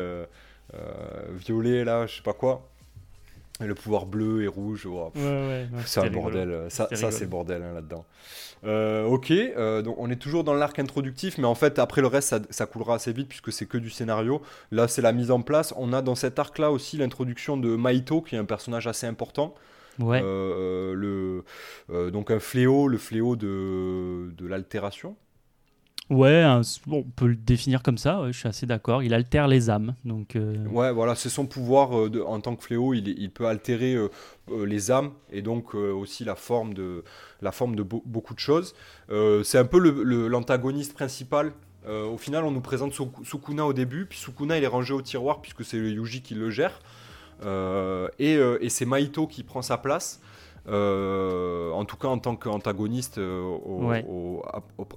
violet là, je sais pas quoi le pouvoir bleu et rouge, c'est un bordel. Ça, ça c'est bordel hein, là-dedans. Euh, ok, euh, donc on est toujours dans l'arc introductif, mais en fait après le reste ça, coulera assez vite puisque c'est que du scénario. Là c'est la mise en place. On a dans cet arc-là aussi l'introduction de Maito qui est un personnage assez important. Ouais. Euh, le, donc un fléau, le fléau de, de l'altération. Ouais, on peut le définir comme ça, je suis assez d'accord. Il altère les âmes. Donc, euh, Ouais, voilà, c'est son pouvoir euh, de, en tant que fléau. Il, il peut altérer euh, les âmes et donc aussi la forme de, la forme de beaucoup de choses. c'est un peu l'antagoniste principal. au final, on nous présente Sukuna au début, puis Sukuna il est rangé au tiroir puisque c'est le Yuji qui le gère. et, et c'est Maito qui prend sa place. en tout cas en tant qu'antagoniste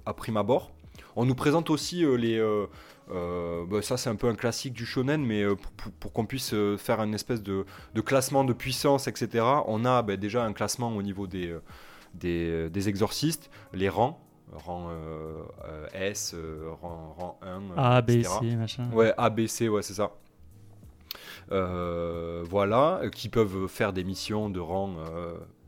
à, prime abord. On nous présente aussi euh, les. Euh, euh, bah, ça, c'est un peu un classique du shonen, mais pour, qu'on puisse faire une espèce de, classement de puissance, etc., on a bah, déjà un classement au niveau des, des, exorcistes, les rangs, rang S, rang, 1. A, B, C, machin. Ouais, A, B, C, ouais, c'est ça. voilà, qui peuvent faire des missions de rang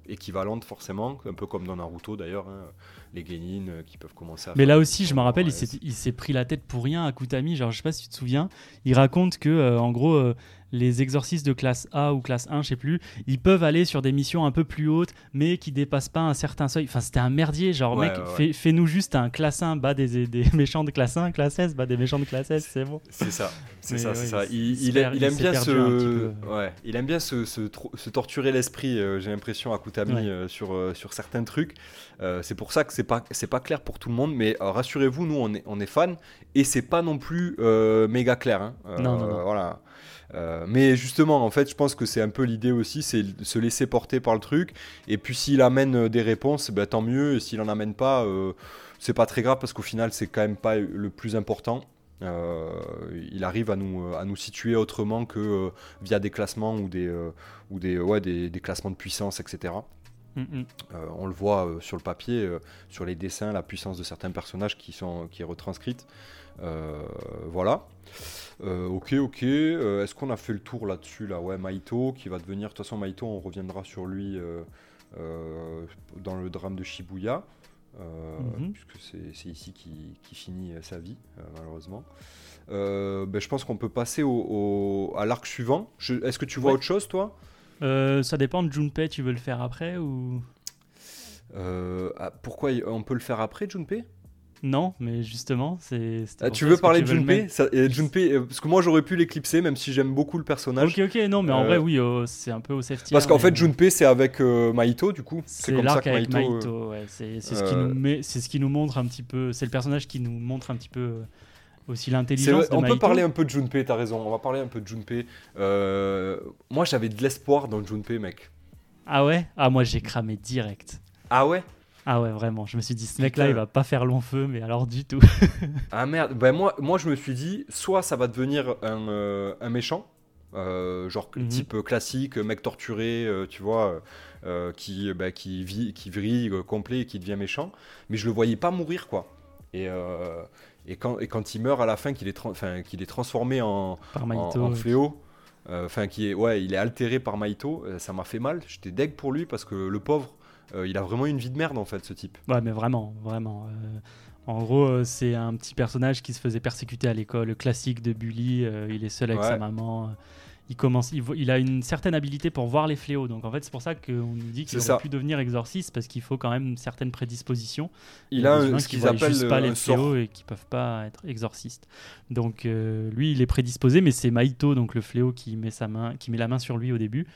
équivalentes forcément, un peu comme dans Naruto d'ailleurs. Hein les Genin euh, qui peuvent commencer à. Mais là aussi, je me rappelle, il s'est pris la tête pour rien à Kutami. Genre, je sais pas si tu te souviens, il raconte que, euh, en gros, euh, les exorcistes de classe A ou classe 1, je sais plus, ils peuvent aller sur des missions un peu plus hautes, mais qui dépassent pas un certain seuil. Enfin, c'était un merdier. Genre, mec, fais-nous juste un classe 1, bas des, des, [LAUGHS] méchants de classe 1, classe S, bas des méchants de classe S, c'est bon. C'est ça, c'est ça, c'est ça. Il, aime bien se, ouais, il aime bien se, se, torturer l'esprit. J'ai l'impression à Kutami sur sur certains trucs. c'est pour ça que c'est pas pas clair pour tout le monde, mais rassurez-vous, nous on est on est fans et c'est pas non plus méga clair. Hein. non, non, non. Voilà. Euh, mais justement, en fait, je pense que c'est un peu l'idée aussi, c'est se laisser porter par le truc. Et puis s'il amène euh, des réponses, ben, tant mieux. Et s'il en amène pas, euh, c'est pas très grave parce qu'au final, c'est quand même pas le plus important. il arrive à nous, situer autrement que via des classements ou des, ou des, des, classements de puissance, etc. Mm, mm. on le voit sur le papier, sur les dessins, la puissance de certains personnages qui, sont, qui est retranscrite. voilà. Euh, ok, ok. Euh, est-ce qu'on a fait le tour là-dessus là? Ouais, Maito qui va devenir. De toute façon, Maito, on reviendra sur lui euh, dans le drame de Shibuya. Mhm. Puisque c'est ici qui, finit sa vie, malheureusement. Ben, je pense qu'on peut passer au, à l'arc suivant. Est-ce que tu vois autre chose, toi? Ça dépend de Junpei, tu veux le faire après ou? Ah, Pourquoi on peut le faire après, Junpei? Non, mais justement, c'est. Ah, tu veux parler de Junpei, Junpei euh, Parce que moi j'aurais pu l'éclipser, même si j'aime beaucoup le personnage. Ok, ok, non, mais en vrai, euh, oui, oh, c'est un peu au safety. Parce qu'en fait, Junpei, c'est avec euh, Maito, du coup. C'est comme ça que Maito. ouais. C'est ce, qui nous met, ce qui nous montre un petit peu. C'est le personnage qui nous montre un petit peu aussi l'intelligence. On peut parler un peu de Junpei, t'as raison. On va parler un peu de Junpei. moi, j'avais de l'espoir dans Junpei, mec. Ah ouais? Ah, moi, j'ai cramé direct. Ah ouais? Ah ouais, vraiment. Je me suis dit, ce mec-là, il va pas faire long feu, mais alors du tout. [LAUGHS] ah merde. Ben moi, moi, je me suis dit, soit ça va devenir un, euh, un méchant, euh, genre mhm. type classique, mec torturé, euh, tu vois, qui, bah, qui, vit, qui vrille complet et qui devient méchant. Mais je le voyais pas mourir, quoi. Et, et, quand, et quand il meurt à la fin, qu'il est, qu'il est transformé en, en, fléau. Enfin, qui est, ouais, il est altéré par Maito. Ça m'a fait mal. J'étais deg pour lui parce que le pauvre, il a vraiment une vie de merde en fait, ce type. Ouais, mais vraiment, vraiment. En gros, c'est un petit personnage qui se faisait persécuter à l'école, classique de Bully. il est seul avec sa maman il commence, il, a une certaine habilité pour voir les fléaux. Donc en fait, c'est pour ça qu'on nous dit qu'il aurait pu devenir exorciste parce qu'il faut quand même une certaine prédisposition. Il a ce qu'ils appellent pas les fléaux et qui peuvent pas être exorcistes. Donc euh, lui, il est prédisposé, mais c'est Maito, donc le fléau, qui met sa main, qui met la main sur lui au début.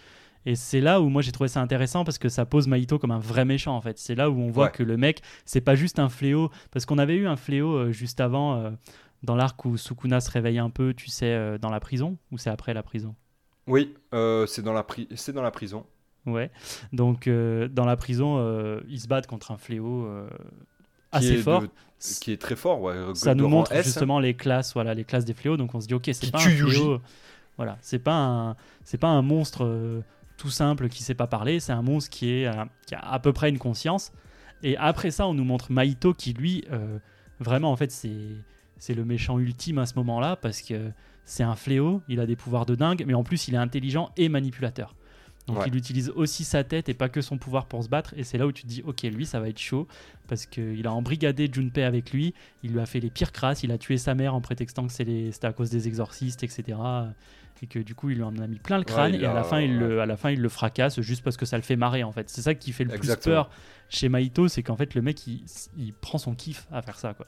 Et c'est là où moi j'ai trouvé ça intéressant parce que ça pose Maito comme un vrai méchant en fait. C'est là où on voit que le mec, c'est pas juste un fléau. Parce qu'on avait eu un fléau euh, juste avant. Euh, dans l'arc où Sukuna se réveille un peu, tu sais, euh, dans la prison Ou c'est après la prison? Oui, euh, c'est dans, la c'est dans la prison. Ouais, donc euh, dans la prison, ils se battent contre un fléau assez fort. qui est très fort, ouais. Ça nous montre hein. justement les classes, voilà, les classes des fléaux. Donc on se dit, ok, c'est pas un fléau. Voilà, c'est pas un, c'est pas un monstre tout simple qui sait pas parler. C'est un monstre qui est, qui a à peu près une conscience. Et après ça, on nous montre Maito qui lui, vraiment en fait, c'est c'est le méchant ultime à ce moment-là parce que c'est un fléau, il a des pouvoirs de dingue, mais en plus il est intelligent et manipulateur. Donc il utilise aussi sa tête et pas que son pouvoir pour se battre. Et c'est là où tu te dis, ok, lui, ça va être chaud. Parce qu'il a embrigadé Junpei avec lui. Il lui a fait les pires crasses. Il a tué sa mère en prétextant que c'était à cause des exorcistes, etc. Et que du coup, il lui en a mis plein le crâne. et à, la fin, il le, à la fin, il le fracasse juste parce que ça le fait marrer, en fait. C'est ça qui fait le plus peur chez Maito. C'est qu'en fait, le mec, il, il prend son kiff à faire ça, quoi.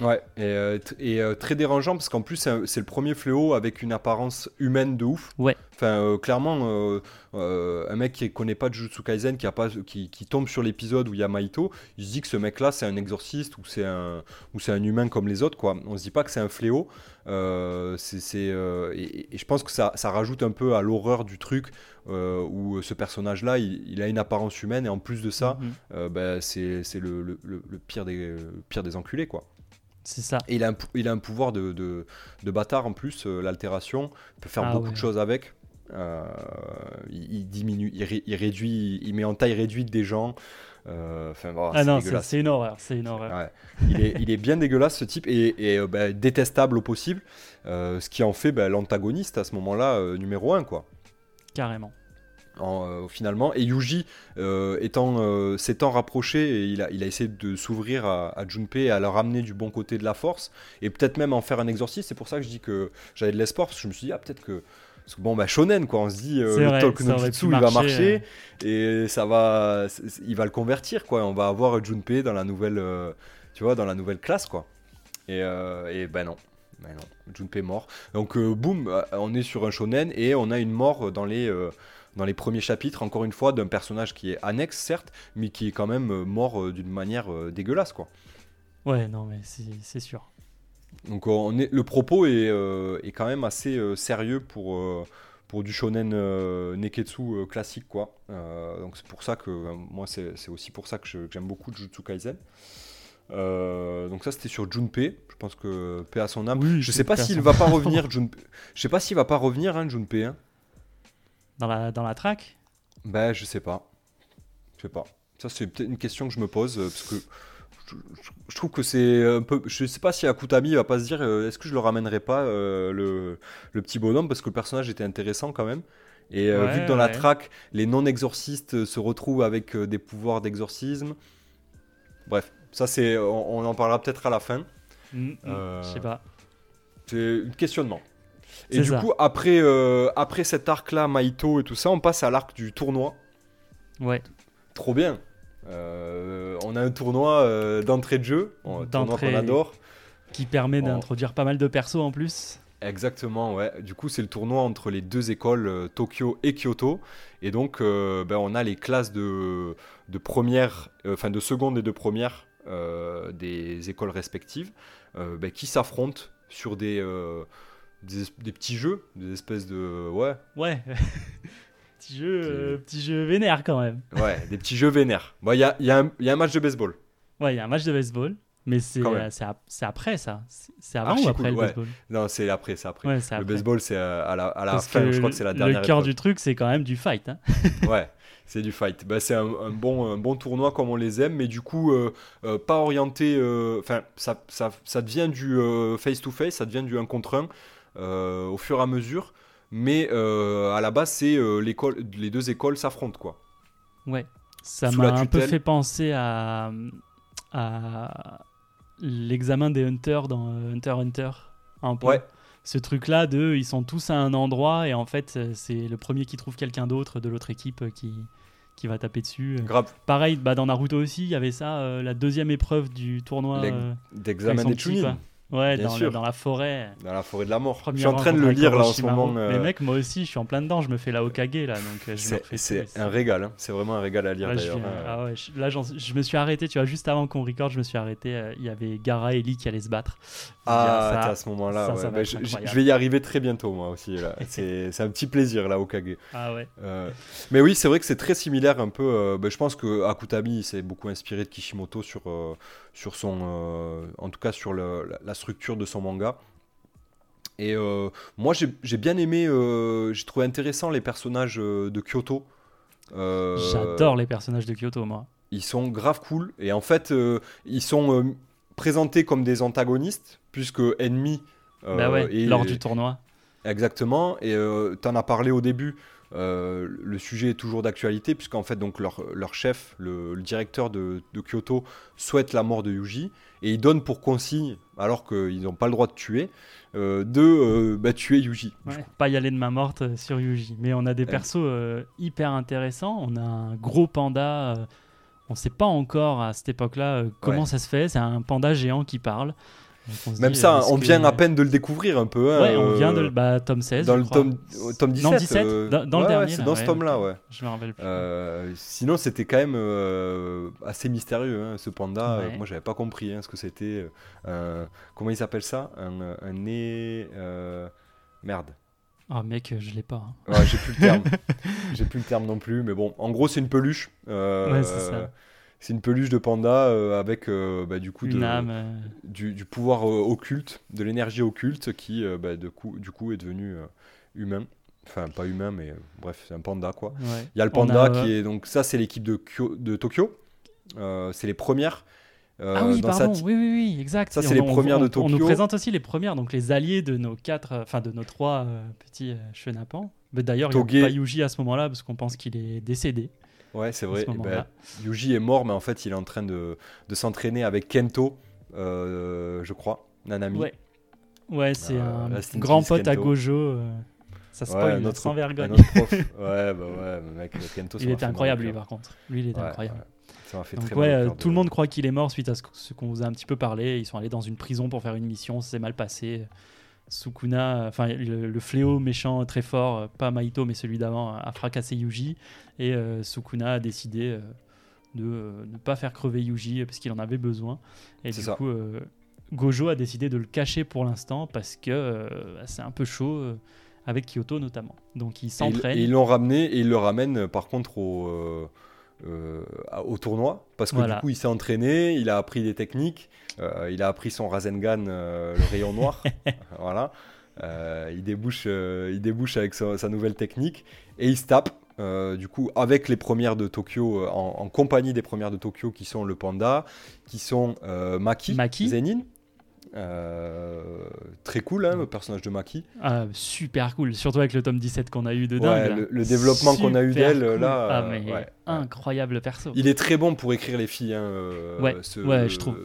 Ouais, et, euh, et euh, très dérangeant parce qu'en plus c'est le premier fléau avec une apparence humaine de ouf. Ouais. Enfin, euh, clairement, un mec qui connaît pas Jujutsu Kaisen, qui, a pas, qui, qui tombe sur l'épisode où il y a Maito, il se dit que ce mec-là c'est un exorciste ou c'est un, ou un humain comme les autres, quoi. On se dit pas que c'est un fléau. c'est, et, et, je pense que ça, ça rajoute un peu à l'horreur du truc où ce personnage-là il, a une apparence humaine et en plus de ça, mm-hmm. bah, c'est, le, le, le, pire des, pire des enculés, quoi. C'est ça. Et il a un, il a un pouvoir de, de, de bâtard en plus, euh, l'altération. Il peut faire ah beaucoup de choses avec. Euh, il, diminue, il, réduit, il met en taille réduite des gens. Euh, enfin, ah non, c'est une horreur, c'est une horreur. il, est, il, est, bien dégueulasse ce type et, et bah, détestable au possible, ce qui en fait bah, l'antagoniste à ce moment-là numéro un quoi. Carrément. Euh, finalement. Et Yuji, euh, étant, euh, s'étant rapproché, et il, a, il a essayé de s'ouvrir à, à, Junpei, à le ramener du bon côté de la force, et peut-être même en faire un exorcisme. C'est pour ça que je dis que j'avais de l'espoir, parce que je me suis dit, ah, peut-être que. bon, bah, shonen, quoi. On se dit, le Talk no Jutsu, il va marcher, et ça va. Il va le convertir, quoi. On va avoir Junpei dans la nouvelle. tu vois, dans la nouvelle classe, quoi. Et, et ben non. Ben non, Junpei mort. Donc, boum, on est sur un shonen, et on a une mort dans les dans les premiers chapitres, encore une fois, d'un personnage qui est annexe, certes, mais qui est quand même euh, mort euh, d'une manière euh, dégueulasse, quoi. Ouais, non, mais c'est sûr. Donc on est, le propos est, est quand même assez sérieux pour, pour du shonen neketsu classique, quoi. donc c'est pour ça que, moi, c'est aussi pour ça que j'aime beaucoup Jujutsu Kaisen. donc ça c'était sur Junpei, je pense que paix à son âme. je sais pas s'il va pas revenir Junpei. Je sais pas s'il va pas revenir hein, Junpei. Hein. Dans la, dans la track Ben, je sais pas. Je sais pas. Ça, c'est peut-être une question que je me pose, euh, parce que je, trouve que c'est un peu. Je sais pas si Akutami va pas se dire euh, est-ce que je le ramènerai pas, euh, le, le, petit bonhomme, parce que le personnage était intéressant quand même. Et vu que dans la track, les non-exorcistes se retrouvent avec des pouvoirs d'exorcisme. Bref, ça, c'est. On, on, en parlera peut-être à la fin. Mm, mm, je sais pas. C'est un questionnement. Et du coup, après, euh, après cet arc-là, Maito et tout ça, on passe à l'arc du tournoi. Ouais. Trop bien. Euh, on a un tournoi euh, d'entrée de jeu, un tournoi qu'on adore. Qui permet d'introduire pas mal de persos en plus. Exactement, ouais. Du coup, c'est le tournoi entre les deux écoles, Tokyo et Kyoto. Et donc, ben, on a les classes de, de première, enfin de seconde et de première des écoles respectives ben, qui s'affrontent sur des des, petits jeux, des espèces de. Ouais. Ouais. [LAUGHS] petits jeux, euh, petits jeux vénères quand même. Ouais, des petits jeux vénères. Il y, a, y, a y, a, un match de baseball. Ouais, il y a un match de baseball. Mais c'est euh, après ça. C'est avant ou après le baseball? Non, c'est après, c'est après. Le baseball, c'est à la, à la fin, je crois que c'est la dernière. Le cœur du truc, c'est quand même du fight. Hein. [LAUGHS] ouais, c'est du fight. Bah, c'est un, bon, un bon tournoi comme on les aime, mais du coup, euh, pas orienté. Enfin, ça, ça, ça, devient du face-to-face, -face, ça devient du 1 contre 1. Euh, au fur et à mesure. Mais euh, à la base, c'est euh, l'école, les deux écoles s'affrontent, quoi. Ouais. Ça m'a un peu fait penser à, à l'examen des Hunters dans Hunter Hunter. Un peu. Ouais. Ce truc-là de ils sont tous à un endroit et en fait c'est le premier qui trouve quelqu'un d'autre de l'autre équipe qui, qui va taper dessus. Grave. Pareil, bah, dans Naruto aussi, il y avait ça, euh, la deuxième épreuve du tournoi. Euh, D'examen des Chunin. Ouais, Bien dans, sûr. le- dans la forêt. Dans la forêt de la mort. Première je suis en train de le lire là en ce moment. euh, Mais mec, moi aussi, je suis en plein dedans. Je me fais la Hokage là, donc euh, c'est un régal. hein. C'est vraiment un régal à lire Là, d'ailleurs. ah ouais, je- là, je me suis arrêté, tu vois, juste avant qu'on record, je me suis arrêté. euh, Il y avait Gara et Lee qui allaient se battre. Ah, ça- à ce moment-là. ouais. Bah, je, vais y arriver très bientôt, moi aussi. [LAUGHS] C'est un petit plaisir, là, au Kage. Ah ouais. Euh, mais oui, c'est vrai que c'est très similaire un peu. euh, bah, je pense que Akutami s'est beaucoup inspiré de Kishimoto sur, euh, sur son, euh, en tout cas sur le- la, structure de son manga. Et euh, moi, j'ai bien aimé, euh, j'ai trouvé intéressant les personnages de Kyoto. J'adore les personnages de Kyoto, moi. Ils sont grave cool. Et en fait, ils sont présentés comme des antagonistes, puisque ennemis. bah ouais, et- lors du tournoi. Exactement, et tu en as parlé au début. Euh, le sujet est toujours d'actualité, puisqu'en fait, donc, leur, leur chef, le, le directeur de, de Kyoto, souhaite la mort de Yuji, et il donne pour consigne, alors qu'ils n'ont pas le droit de tuer, euh, de euh, bah, tuer Yuji. Ouais, Pas y aller de main morte euh, sur Yuji. Mais on a des persos euh, hyper intéressants. On a un gros panda. euh, on sait pas encore à cette époque-là euh, comment Ouais. ça se fait. C'est un panda géant qui parle. Donc Même dit, ça, euh, on que- vient à peine de le découvrir un peu. hein, Ouais, on vient de euh, le. Bah, tome 16. Dans le tome, au tome 17. Non, 17 euh, dans, dans le ouais, dernier. c'est dans ce tome-là, ouais. Je me rappelle plus. Euh, sinon, c'était quand même euh, assez mystérieux, hein, ce panda. Euh, moi, j'avais pas compris hein, ce que c'était. euh, comment il s'appelle ça? Un, euh, un nez. euh, merde. Oh mec, euh, je l'ai pas. Ouais, j'ai plus le terme. [LAUGHS] j'ai plus le terme non plus. Mais bon, en gros, c'est une peluche. euh, Ouais, c'est ça. C'est une peluche de panda euh, avec euh, bah, du coup Une de- âme. du, du pouvoir euh, occulte, de l'énergie occulte qui bah, de coup, du coup est devenu humain. Enfin, pas humain, mais bref, c'est un panda quoi. ouais. Il y a le panda a, qui est donc ça c'est l'équipe de, Kyo- de Tokyo. C'est les premières. Ah oui, dans pardon, sa- oui, oui, oui, exact. Ça, c'est les on- premières de on- On nous Tokyo. présente aussi les premières, donc les alliés de nos quatre, enfin de nos trois petits chenapans. D'ailleurs, il n'y a pas Yuji à ce moment-là parce qu'on pense qu'il est décédé. Ouais, c'est vrai. ce ben. Yuji est mort, mais en fait, il est en train de, de s'entraîner avec Kento, euh, je crois, Nanami. Ouais, ouais, c'est Euh, un grand pote à. Gojo. euh, ça Ouais, spoil, un autre- sans vergogne. prof. [LAUGHS] ouais, bah ouais, mec, Kento, Il était incroyable lui par contre. Lui, il était Ouais, incroyable. ouais. Ça m'a fait Donc très ouais, euh, tout de- le monde croit qu'il est mort suite à ce, ce qu'on vous a un petit peu parlé. Ils sont allés dans une prison pour faire une mission, ça s'est mal passé. Sukuna, enfin le, le fléau méchant très fort, euh, pas Maito mais celui d'avant, a fracassé Yuji et euh, Sukuna a décidé euh, de euh, ne pas faire crever Yuji parce qu'il en avait besoin. Et du ça. coup, Gojo a décidé de le cacher pour l'instant parce que euh, c'est un peu chaud avec Kyoto notamment. Donc ils- s'entraîne. Et ils l'ont ramené et ils le ramènent par contre au, euh, au tournoi parce que Voilà. du coup il s'est entraîné, il a appris des techniques, euh, il a appris son Rasengan, euh, le rayon noir, [LAUGHS] voilà. Euh, il débouche, il débouche avec sa, sa nouvelle technique et il se tape. du coup, avec les premières de Tokyo, en, en compagnie des premières de Tokyo qui sont le panda, qui sont Maki, Maki. Zenin, Euh, très cool, hein, le personnage de Maki. Ah, super cool, surtout avec le tome 17 qu'on a eu de dingue. Ouais, le, le développement qu'on a eu d'elle cool. là, Ah, euh, mais ouais, ouais. incroyable perso. Il est très bon pour écrire les filles, hein, euh, Ouais, ce, ouais, je trouve.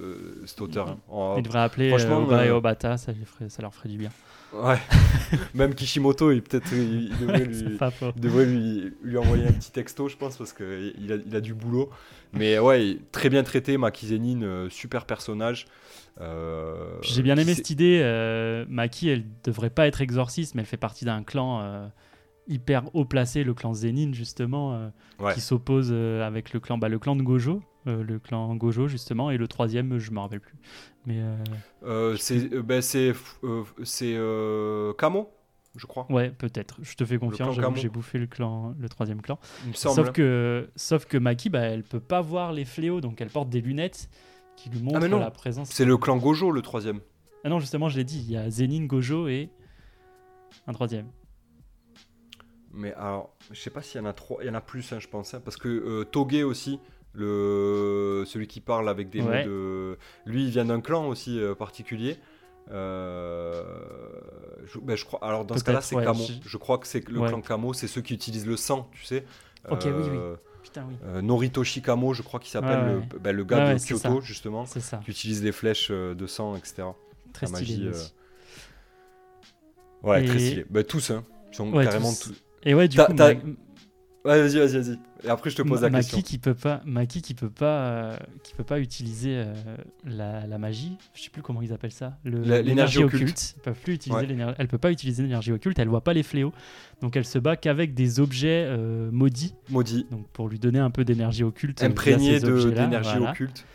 cet auteur. hein. Oh, Il devrait appeler franchement, Oba et Obata, ça, lui ferait- ça leur ferait du bien. ouais. [LAUGHS] Même Kishimoto, il peut-être il, il devrait, lui, pas faux. il devrait lui, lui envoyer un petit texto, je pense, parce qu'il a, il a du boulot. Mais ouais, il- très bien traité, Maki Zenin, super personnage. Euh, J'ai bien aimé cette idée. euh, Maki, elle devrait pas être exorciste, mais elle fait partie d'un clan euh, hyper haut placé, le clan Zenin, justement, euh, Ouais. qui s'oppose euh, avec le clan, bah, le clan de Gojo. euh, le clan Gojo, justement, et le troisième, je me rappelle plus. Mais c'est ben, c'est Kamo, je crois. ouais, peut-être. Je te fais confiance, j'ai bouffé le, clan, le troisième clan. Il me semble. Sauf que, sauf que Maki, bah, elle peut pas voir les fléaux, donc elle porte des lunettes qui lui montrent Ah, la présence. C'est le clan Gojo, le troisième. Ah non, justement, je l'ai dit, il y a Zenin, Gojo et un troisième. Mais alors, je sais pas s'il y en a trois, il y en a plus, hein, je pense, hein, parce que euh, Toge aussi, le celui qui parle avec des Ouais. mots de, lui, il vient d'un clan aussi euh, particulier. Euh, je, ben, je crois. Alors dans ce cas-là, c'est ouais, Kamo. je- Je crois que c'est le Ouais. clan Kamo, c'est ceux qui utilisent le sang, tu sais. Ok, oui, oui. Euh, Putain, oui. Euh, Norito Shikamo, je crois qu'il s'appelle, Ouais, le- ouais. bah, le, gars Ouais, de Kyoto, justement, qui utilise les flèches euh, de sang, etc. Très la stylé. magie, aussi. Ouais, Et- très stylé. Bah, tous, hein. Ils sont carrément tous. Et ouais, du coup, Ma- Ouais, vas-y, vas-y, vas-y. Et après, je te pose la question. Maki qui peut pas, Maki qui peut pas, euh, qui peut pas utiliser euh, la, la magie. Je sais plus comment ils appellent ça. L'énergie occulte. Elle peut plus utiliser Ouais. l'énergie. Elle peut pas utiliser l'énergie occulte. Elle voit pas les fléaux. Donc elle se bat qu'avec des objets euh, maudits. Maudit. Donc pour lui donner un peu d'énergie occulte. euh, via Imprégné ces de- objets-là, d'énergie voilà. occulte.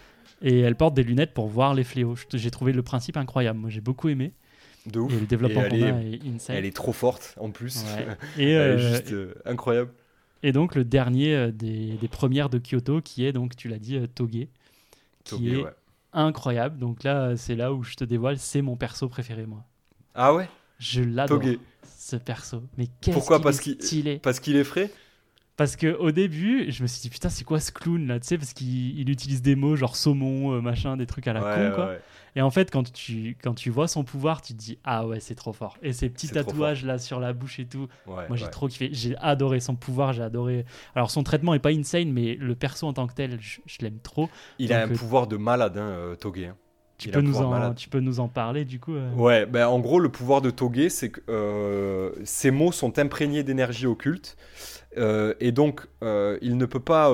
Et elle porte des lunettes pour voir les fléaux. J'ai trouvé le principe incroyable. Moi j'ai beaucoup aimé. De ouf. Et le développement Et elle est- est insane. Elle est trop forte, en plus. Ouais. [LAUGHS] Et, elle euh, est juste euh, incroyable. Et donc le dernier euh, des, des premières de Kyoto qui est donc tu l'as dit euh, Toge qui Toge, est ouais. incroyable. Donc là euh, c'est là où je te dévoile c'est mon perso préféré moi. Ah ouais? Je l'adore Toge. ce perso. Mais qu'est-ce Pourquoi? qu'il Parce est qu'il-. Parce qu'il est frais? Parce que au début je me suis dit putain c'est quoi ce clown là tu sais parce qu'il il utilise des mots genre saumon euh, machin des trucs à la Ouais, con quoi. ouais. Et en fait quand tu quand tu vois son pouvoir tu te dis ah ouais c'est trop fort. Et ces petits tatouages là sur la bouche et tout. Ouais, Moi j'ai trop kiffé, j'ai adoré son pouvoir, j'ai adoré. Alors son traitement est pas insane, mais le perso en tant que tel, je, je l'aime trop. Il a un euh, pouvoir de malade, hein, euh, hein. Tu peux, nous en, malade. tu peux nous en parler du coup. euh Ouais, ben en gros, le pouvoir de Toge, c'est que euh, ses mots sont imprégnés d'énergie occulte. euh, et donc, euh, il ne peut pas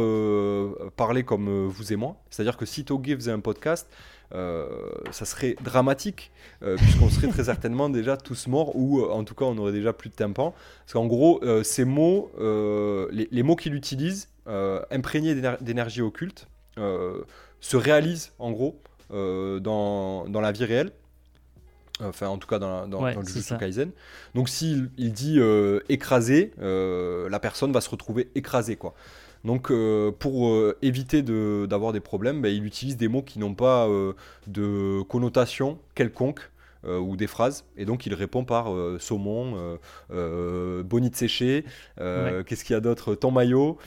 parler comme vous et moi. C'est-à-dire que si Toge faisait un podcast, ça serait dramatique, puisqu'on serait très certainement [LAUGHS] déjà tous morts, ou en tout cas, on aurait déjà plus de tympan. Parce qu'en gros, ces mots, les, les mots qu'il utilise, imprégnés d'éner- d'énergie occulte, se réalisent en gros dans, dans la vie réelle. Enfin, en tout cas, dans, la- dans, Ouais, dans le Jujutsu. Kaisen. Donc, s'il il dit euh, écraser, euh, la personne va se retrouver écrasée, quoi. Donc, euh, pour euh, éviter de- d'avoir des problèmes, ben, il utilise des mots qui n'ont pas euh, de connotation quelconque euh, ou des phrases. Et donc, il répond par euh, saumon, euh, euh, bonite séchée, euh, qu'est-ce qu'il y a d'autre Ton maillot.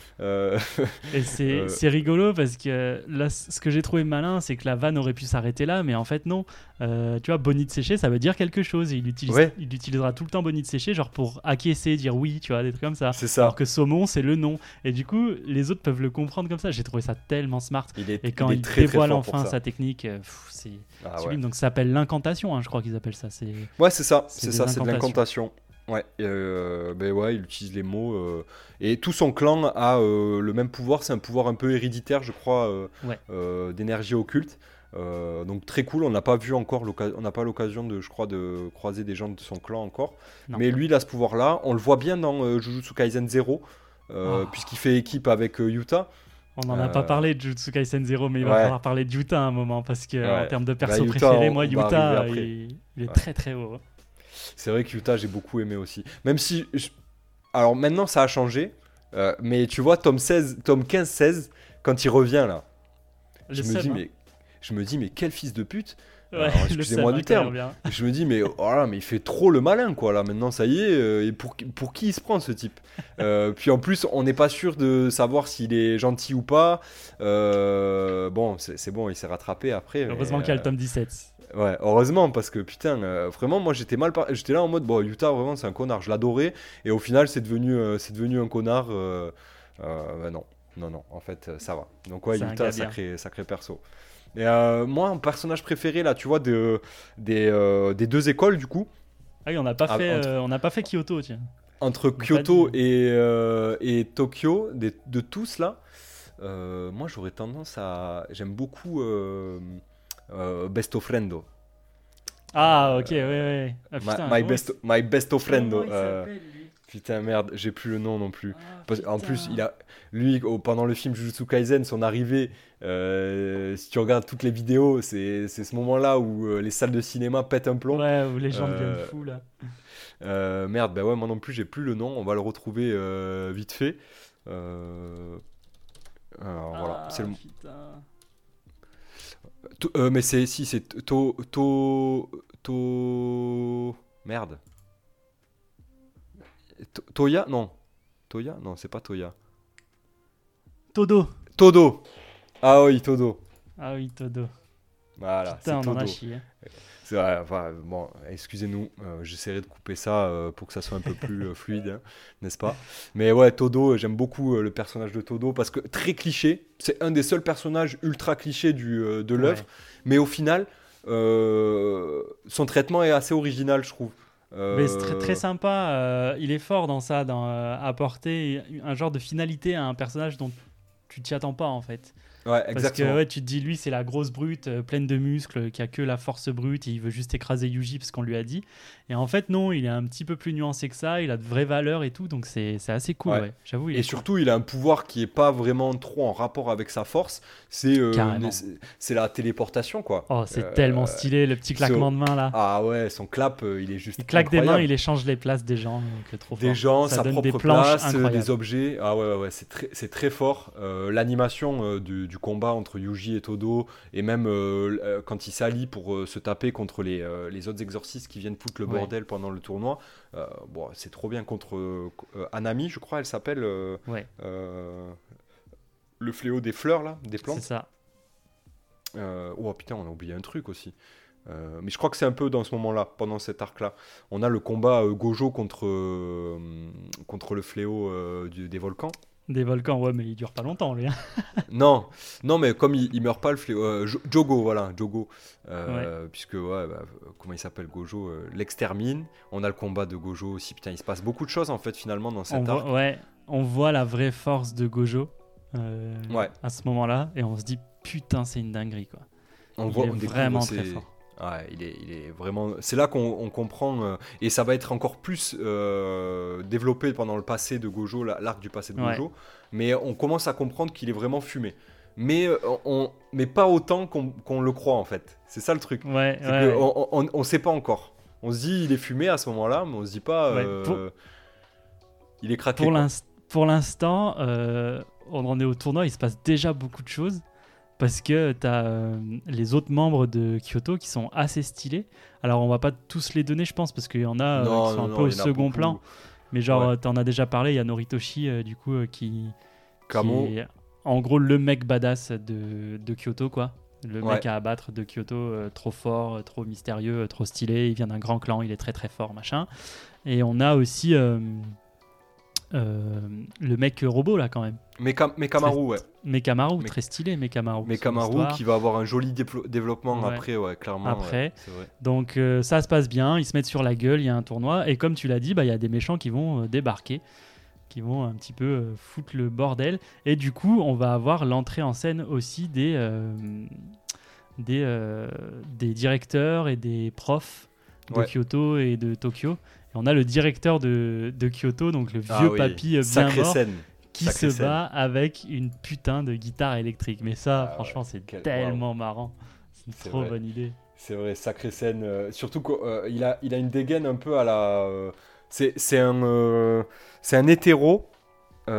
Et [LAUGHS] c'est rigolo parce que là, ce que j'ai trouvé malin, c'est que la vanne aurait pu s'arrêter là, mais en fait, non. Tu vois, bonite séchée, ça veut dire quelque chose. Et il, utilise, Ouais. il utilisera tout le temps bonite séchée, genre pour acquiescer, dire oui, tu vois, des trucs comme ça. C'est ça. Alors que saumon, c'est le nom. Et du coup, les autres peuvent le comprendre comme ça. J'ai trouvé ça tellement smart. Il est, Et quand il, très, dévoile enfin sa technique, c'est Ah ouais. sublime. Donc ça s'appelle l'incantation, hein, je crois qu'ils appellent ça. C'est Ouais, c'est ça, C'est ça, c'est de l'incantation. Ouais, euh, ben ouais, il utilise les mots. euh, et tout son clan a euh, le même pouvoir, c'est un pouvoir un peu héréditaire, je crois, Ouais. d'énergie occulte. Donc très cool, on n'a pas vu encore, l'occa- on n'a pas l'occasion de, je crois, de croiser des gens de son clan encore. Non. Mais lui, il a ce pouvoir-là. On le voit bien dans Jujutsu Kaisen 0, euh, Ah. puisqu'il fait équipe avec Yuta. On n'en a Euh, pas parlé de Jujutsu Kaisen 0, mais il va ouais. falloir parler de Yuta à un moment parce que en Ouais. termes de perso Bah, Yuta, préféré, moi Yuta, il, il est Ouais. très très haut. hein. C'est vrai que Yuta, j'ai beaucoup aimé aussi. Même si. je- Alors maintenant, ça a changé. euh, mais tu vois, tome, 16, tome 15-16, quand il revient là, Le je me, seum, dis, hein. mais, je me dis, mais quel fils de pute Ouais, [LAUGHS] excusez-moi du terme. Je me dis, mais, oh mais il fait trop le malin, quoi, là, maintenant, ça y est, euh, et pour, qui- pour qui il se prend, ce type? Euh, Puis en plus, on n'est pas sûr de savoir s'il est gentil ou pas. Euh, bon, c'est bon, il s'est rattrapé après. Heureusement qu'il y a le tome 17. Ouais, heureusement, parce que putain, euh, vraiment, moi j'étais mal. par- J'étais là en mode, bon, Utah, vraiment, c'est un connard. Je l'adorais. Et au final, c'est devenu, euh, c'est devenu un connard. euh, bah non, non, non, en fait, ça va. Donc, ouais, Utah, sacré, sacré perso. Et euh, moi, un personnage préféré, là, tu vois, de, des, euh, des deux écoles, du coup, Ah oui, on n'a pas, Ah, fait, entre- euh, on n'a pas fait Kyoto, tiens. entre Kyoto dit. et, euh, et Tokyo, des- de tous là, euh, moi j'aurais tendance à. J'aime beaucoup euh, euh, Besto Friendo. Ah, ok, ouais, ouais. Ah, My, putain, my besto, my besto il- friendo. comment il euh, s'appelle, lui? Putain, merde, j'ai plus le nom non plus. Ah, Parce- en plus, il a, lui, pendant le film Jujutsu Kaisen, son arrivée, euh, si tu regardes toutes les vidéos, c'est c'est ce moment-là où euh, les salles de cinéma pètent un plomb. Ouais, où les gens Euh, deviennent fous, là. Euh, merde, bah ouais, moi non plus, j'ai plus le nom. On va le retrouver euh, vite fait. Euh, Alors voilà, Ah, c'est le. putain. Euh, mais c'est si, c'est To To To. Merde. To- Toya? Non. Toya? Non, c'est pas Toya. Todo. Todo. Ah oui, Todo. Ah oui, Todo. Voilà, c'est Putain, on en a Todo. chié. C'est C'est vrai, enfin, bon, excusez-nous, euh, j'essaierai de couper ça euh, pour que ça soit un peu plus euh, [LAUGHS] fluide, hein, n'est-ce pas? Mais ouais, Todo, j'aime beaucoup le personnage de Todo parce que très cliché, c'est un des seuls personnages ultra clichés du, de l'œuvre, mais au final, son traitement est assez original, je trouve. Mais c'est très, sympa, il est fort dans ça, dans apporter un genre de finalité à un personnage dont tu t'y attends pas en fait. Ouais, exactement. Parce que tu te dis, lui, c'est la grosse brute, euh, pleine de muscles, qui a que la force brute, et il veut juste écraser Yuji parce qu'on lui a dit. Et en fait, non, il est un petit peu plus nuancé que ça, il a de vraies valeurs et tout, donc c'est assez cool, ouais. J'avoue. Et surtout, il a un pouvoir qui est pas vraiment trop en rapport avec sa force, c'est euh, c'est la téléportation, quoi. Oh, c'est euh, tellement stylé, le petit claquement de main là. Ah ouais, son clap, il est juste. Il claque des mains, il échange les places des gens, donc trop Des gens, sa propre des place, des objets. Ah ouais, ouais, ouais c'est très, très fort. L'animation du, du combat entre Yuji et Todo, et même euh, euh, quand il s'allie pour euh, se taper contre les, les, autres exorcistes qui viennent foutre le bordel pendant le tournoi. bon, c'est trop bien contre Anami, je crois, elle s'appelle. Ouais. le fléau des fleurs, là, des plantes. C'est ça. oh putain, on a oublié un truc aussi. mais je crois que c'est un peu dans ce moment-là, pendant cet arc-là. On a le combat Gojo contre, contre le fléau des volcans. Des volcans, ouais, mais il dure pas longtemps, lui. Hein. [LAUGHS] non, non, mais comme il, meurt pas, le fléau. Euh, Jogo, voilà, Jogo. Euh, puisque, ouais, bah, comment il s'appelle, Gojo euh, L'extermine. On a le combat de Gojo aussi. Putain, il se passe beaucoup de choses, en fait, finalement, dans cette arc. ouais, on voit la vraie force de Gojo ouais. à ce moment-là. Et on se dit, putain, c'est une dinguerie, quoi. On il voit, est vraiment très fort. Ouais, il est, il est vraiment. C'est là qu'on comprend, euh, et ça va être encore plus euh, développé pendant le passé de Gojo, l'arc du passé de Gojo, mais on commence à comprendre qu'il est vraiment fumé. Mais, euh, on, mais pas autant qu'on le croit en fait. C'est ça le truc. Ouais, on, on, sait pas encore. On se dit il est fumé à ce moment-là, mais on se dit pas. Il est craqué. Pour l'instant, on en est au tournoi, il se passe déjà beaucoup de choses parce que tu as euh, les autres membres de Kyoto qui sont assez stylés. Alors, on va pas tous les donner, je pense, parce qu'il y en a euh, qui sont un peu au second plan. Mais genre, tu en as déjà parlé, il y a Noritoshi, euh, du coup, qui, qui, est en gros le mec badass de, de Kyoto, quoi. Le mec à abattre de Kyoto, trop fort, trop mystérieux, trop stylé. Il vient d'un grand clan, il est très très fort, machin. Et on a aussi le mec robot, là, quand même. Mekamaru, ouais. Mekamaru, très stylé, Mekamaru. Mekamaru qui va avoir un joli développement après, ouais, clairement. Après, donc euh, ça se passe bien, ils se mettent sur la gueule, il y a un tournoi, et comme tu l'as dit, bah, il y a des méchants qui vont euh, débarquer, qui vont un petit peu euh, foutre le bordel, et du coup, on va avoir l'entrée en scène aussi des, des, des directeurs et des profs de Kyoto et de Tokyo. Et on a le directeur de, de Kyoto, donc le ah vieux papy bien Sacré mort. Scène qui se bat avec une putain de guitare électrique. Mais ça, ah franchement, c'est tellement marrant. C'est une trop bonne idée. C'est vrai, sacrée scène. Euh, surtout qu'il euh, a, il a une dégaine un peu à la. Euh, c'est un, c'est un hétéro. ou,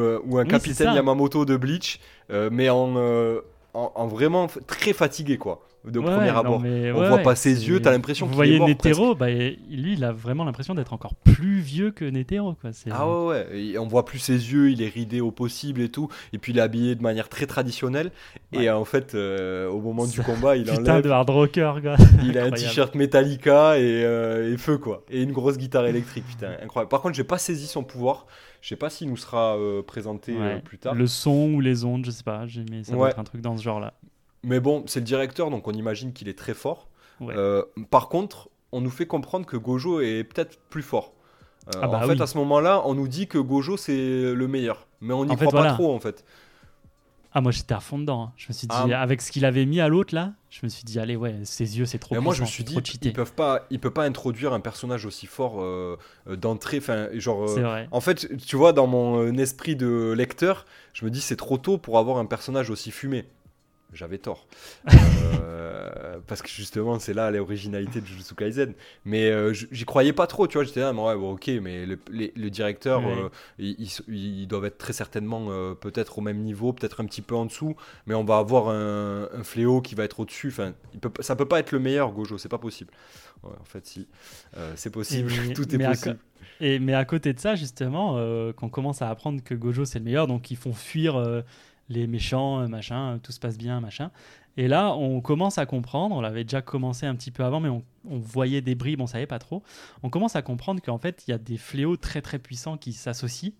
ou un capitaine Yamamoto de Bleach, mais en, en, en, vraiment très fatigué quoi de premier abord. on voit pas ses yeux, t'as l'impression qu'il est mort. Vous voyez bah, lui, il a vraiment l'impression d'être encore plus vieux que Netero. Quoi. Ah ouais, ouais, on voit plus ses yeux, il est ridé au possible et tout. Et puis il est habillé de manière très traditionnelle. Et en fait, euh, au moment du combat, il Putain de hard rocker, quoi. [LAUGHS] Il a un t-shirt Metallica euh, et, feu, quoi. Et une grosse guitare électrique, putain, incroyable. Par contre, j'ai pas saisi son pouvoir. Je sais pas s'il nous sera euh, présenté plus tard. Le son ou les ondes, je sais pas, mais ça doit être un truc dans ce genre-là. Mais bon, c'est le directeur, donc on imagine qu'il est très fort. Euh, par contre, on nous fait comprendre que Gojo est peut-être plus fort. Euh, ah bah en fait, à ce moment-là, on nous dit que Gojo c'est le meilleur, mais on n'y croit pas trop en fait. Ah, moi j'étais à fond dedans. Hein. Je me suis dit, ah. avec ce qu'il avait mis à l'autre là, je me suis dit, allez, ouais, ses yeux c'est trop. Mais moi je me suis dit, ils peuvent pas, il peut pas introduire un personnage aussi fort euh, d'entrée. Enfin, genre. Vrai. En fait, tu vois, dans mon esprit de lecteur, je me dis c'est trop tôt pour avoir un personnage aussi fumé j'avais tort. Euh, [LAUGHS] parce que justement, c'est là l'originalité de Jujutsu Kaisen. Mais euh, j'y croyais pas trop, tu vois. J'étais là, ouais, bon, ok, mais le, le directeur, euh, ils, doivent être très certainement peut-être au même niveau, peut-être un petit peu en dessous, mais on va avoir un, fléau qui va être au-dessus. Enfin, il peut, ça peut pas être le meilleur, Gojo, c'est pas possible. en fait, si. c'est possible, [LAUGHS] tout est possible. et, mais à côté de ça, justement, qu'on commence à apprendre que Gojo c'est le meilleur, donc ils font fuir les méchants, machin, tout se passe bien, machin. Et là, on commence à comprendre, on l'avait déjà commencé un petit peu avant, mais on, voyait des bribes, on savait pas trop. On commence à comprendre qu'en fait, il y a des fléaux très très puissants qui s'associent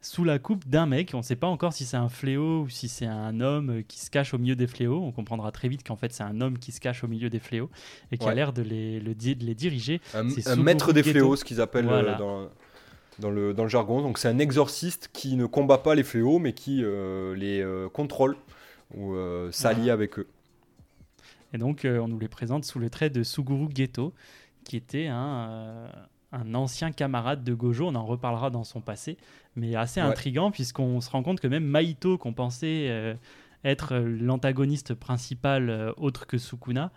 sous la coupe d'un mec. On ne sait pas encore si c'est un fléau ou si c'est un homme qui se cache au milieu des fléaux. On comprendra très vite qu'en fait, c'est un homme qui se cache au milieu des fléaux et qui a l'air de les, le, de les diriger. Un, maître des fléaux, ce qu'ils appellent euh, dans, dans, le, dans le jargon. Donc, c'est un exorciste qui ne combat pas les fléaux, mais qui euh, les euh, contrôle ou euh, s'allier avec eux. Et donc, on nous les présente sous le trait de Suguru Geto, qui était un, un, ancien camarade de Gojo. On en reparlera dans son passé, mais assez intrigant, puisqu'on se rend compte que même Maito, qu'on pensait être l'antagoniste principal autre que Sukuna,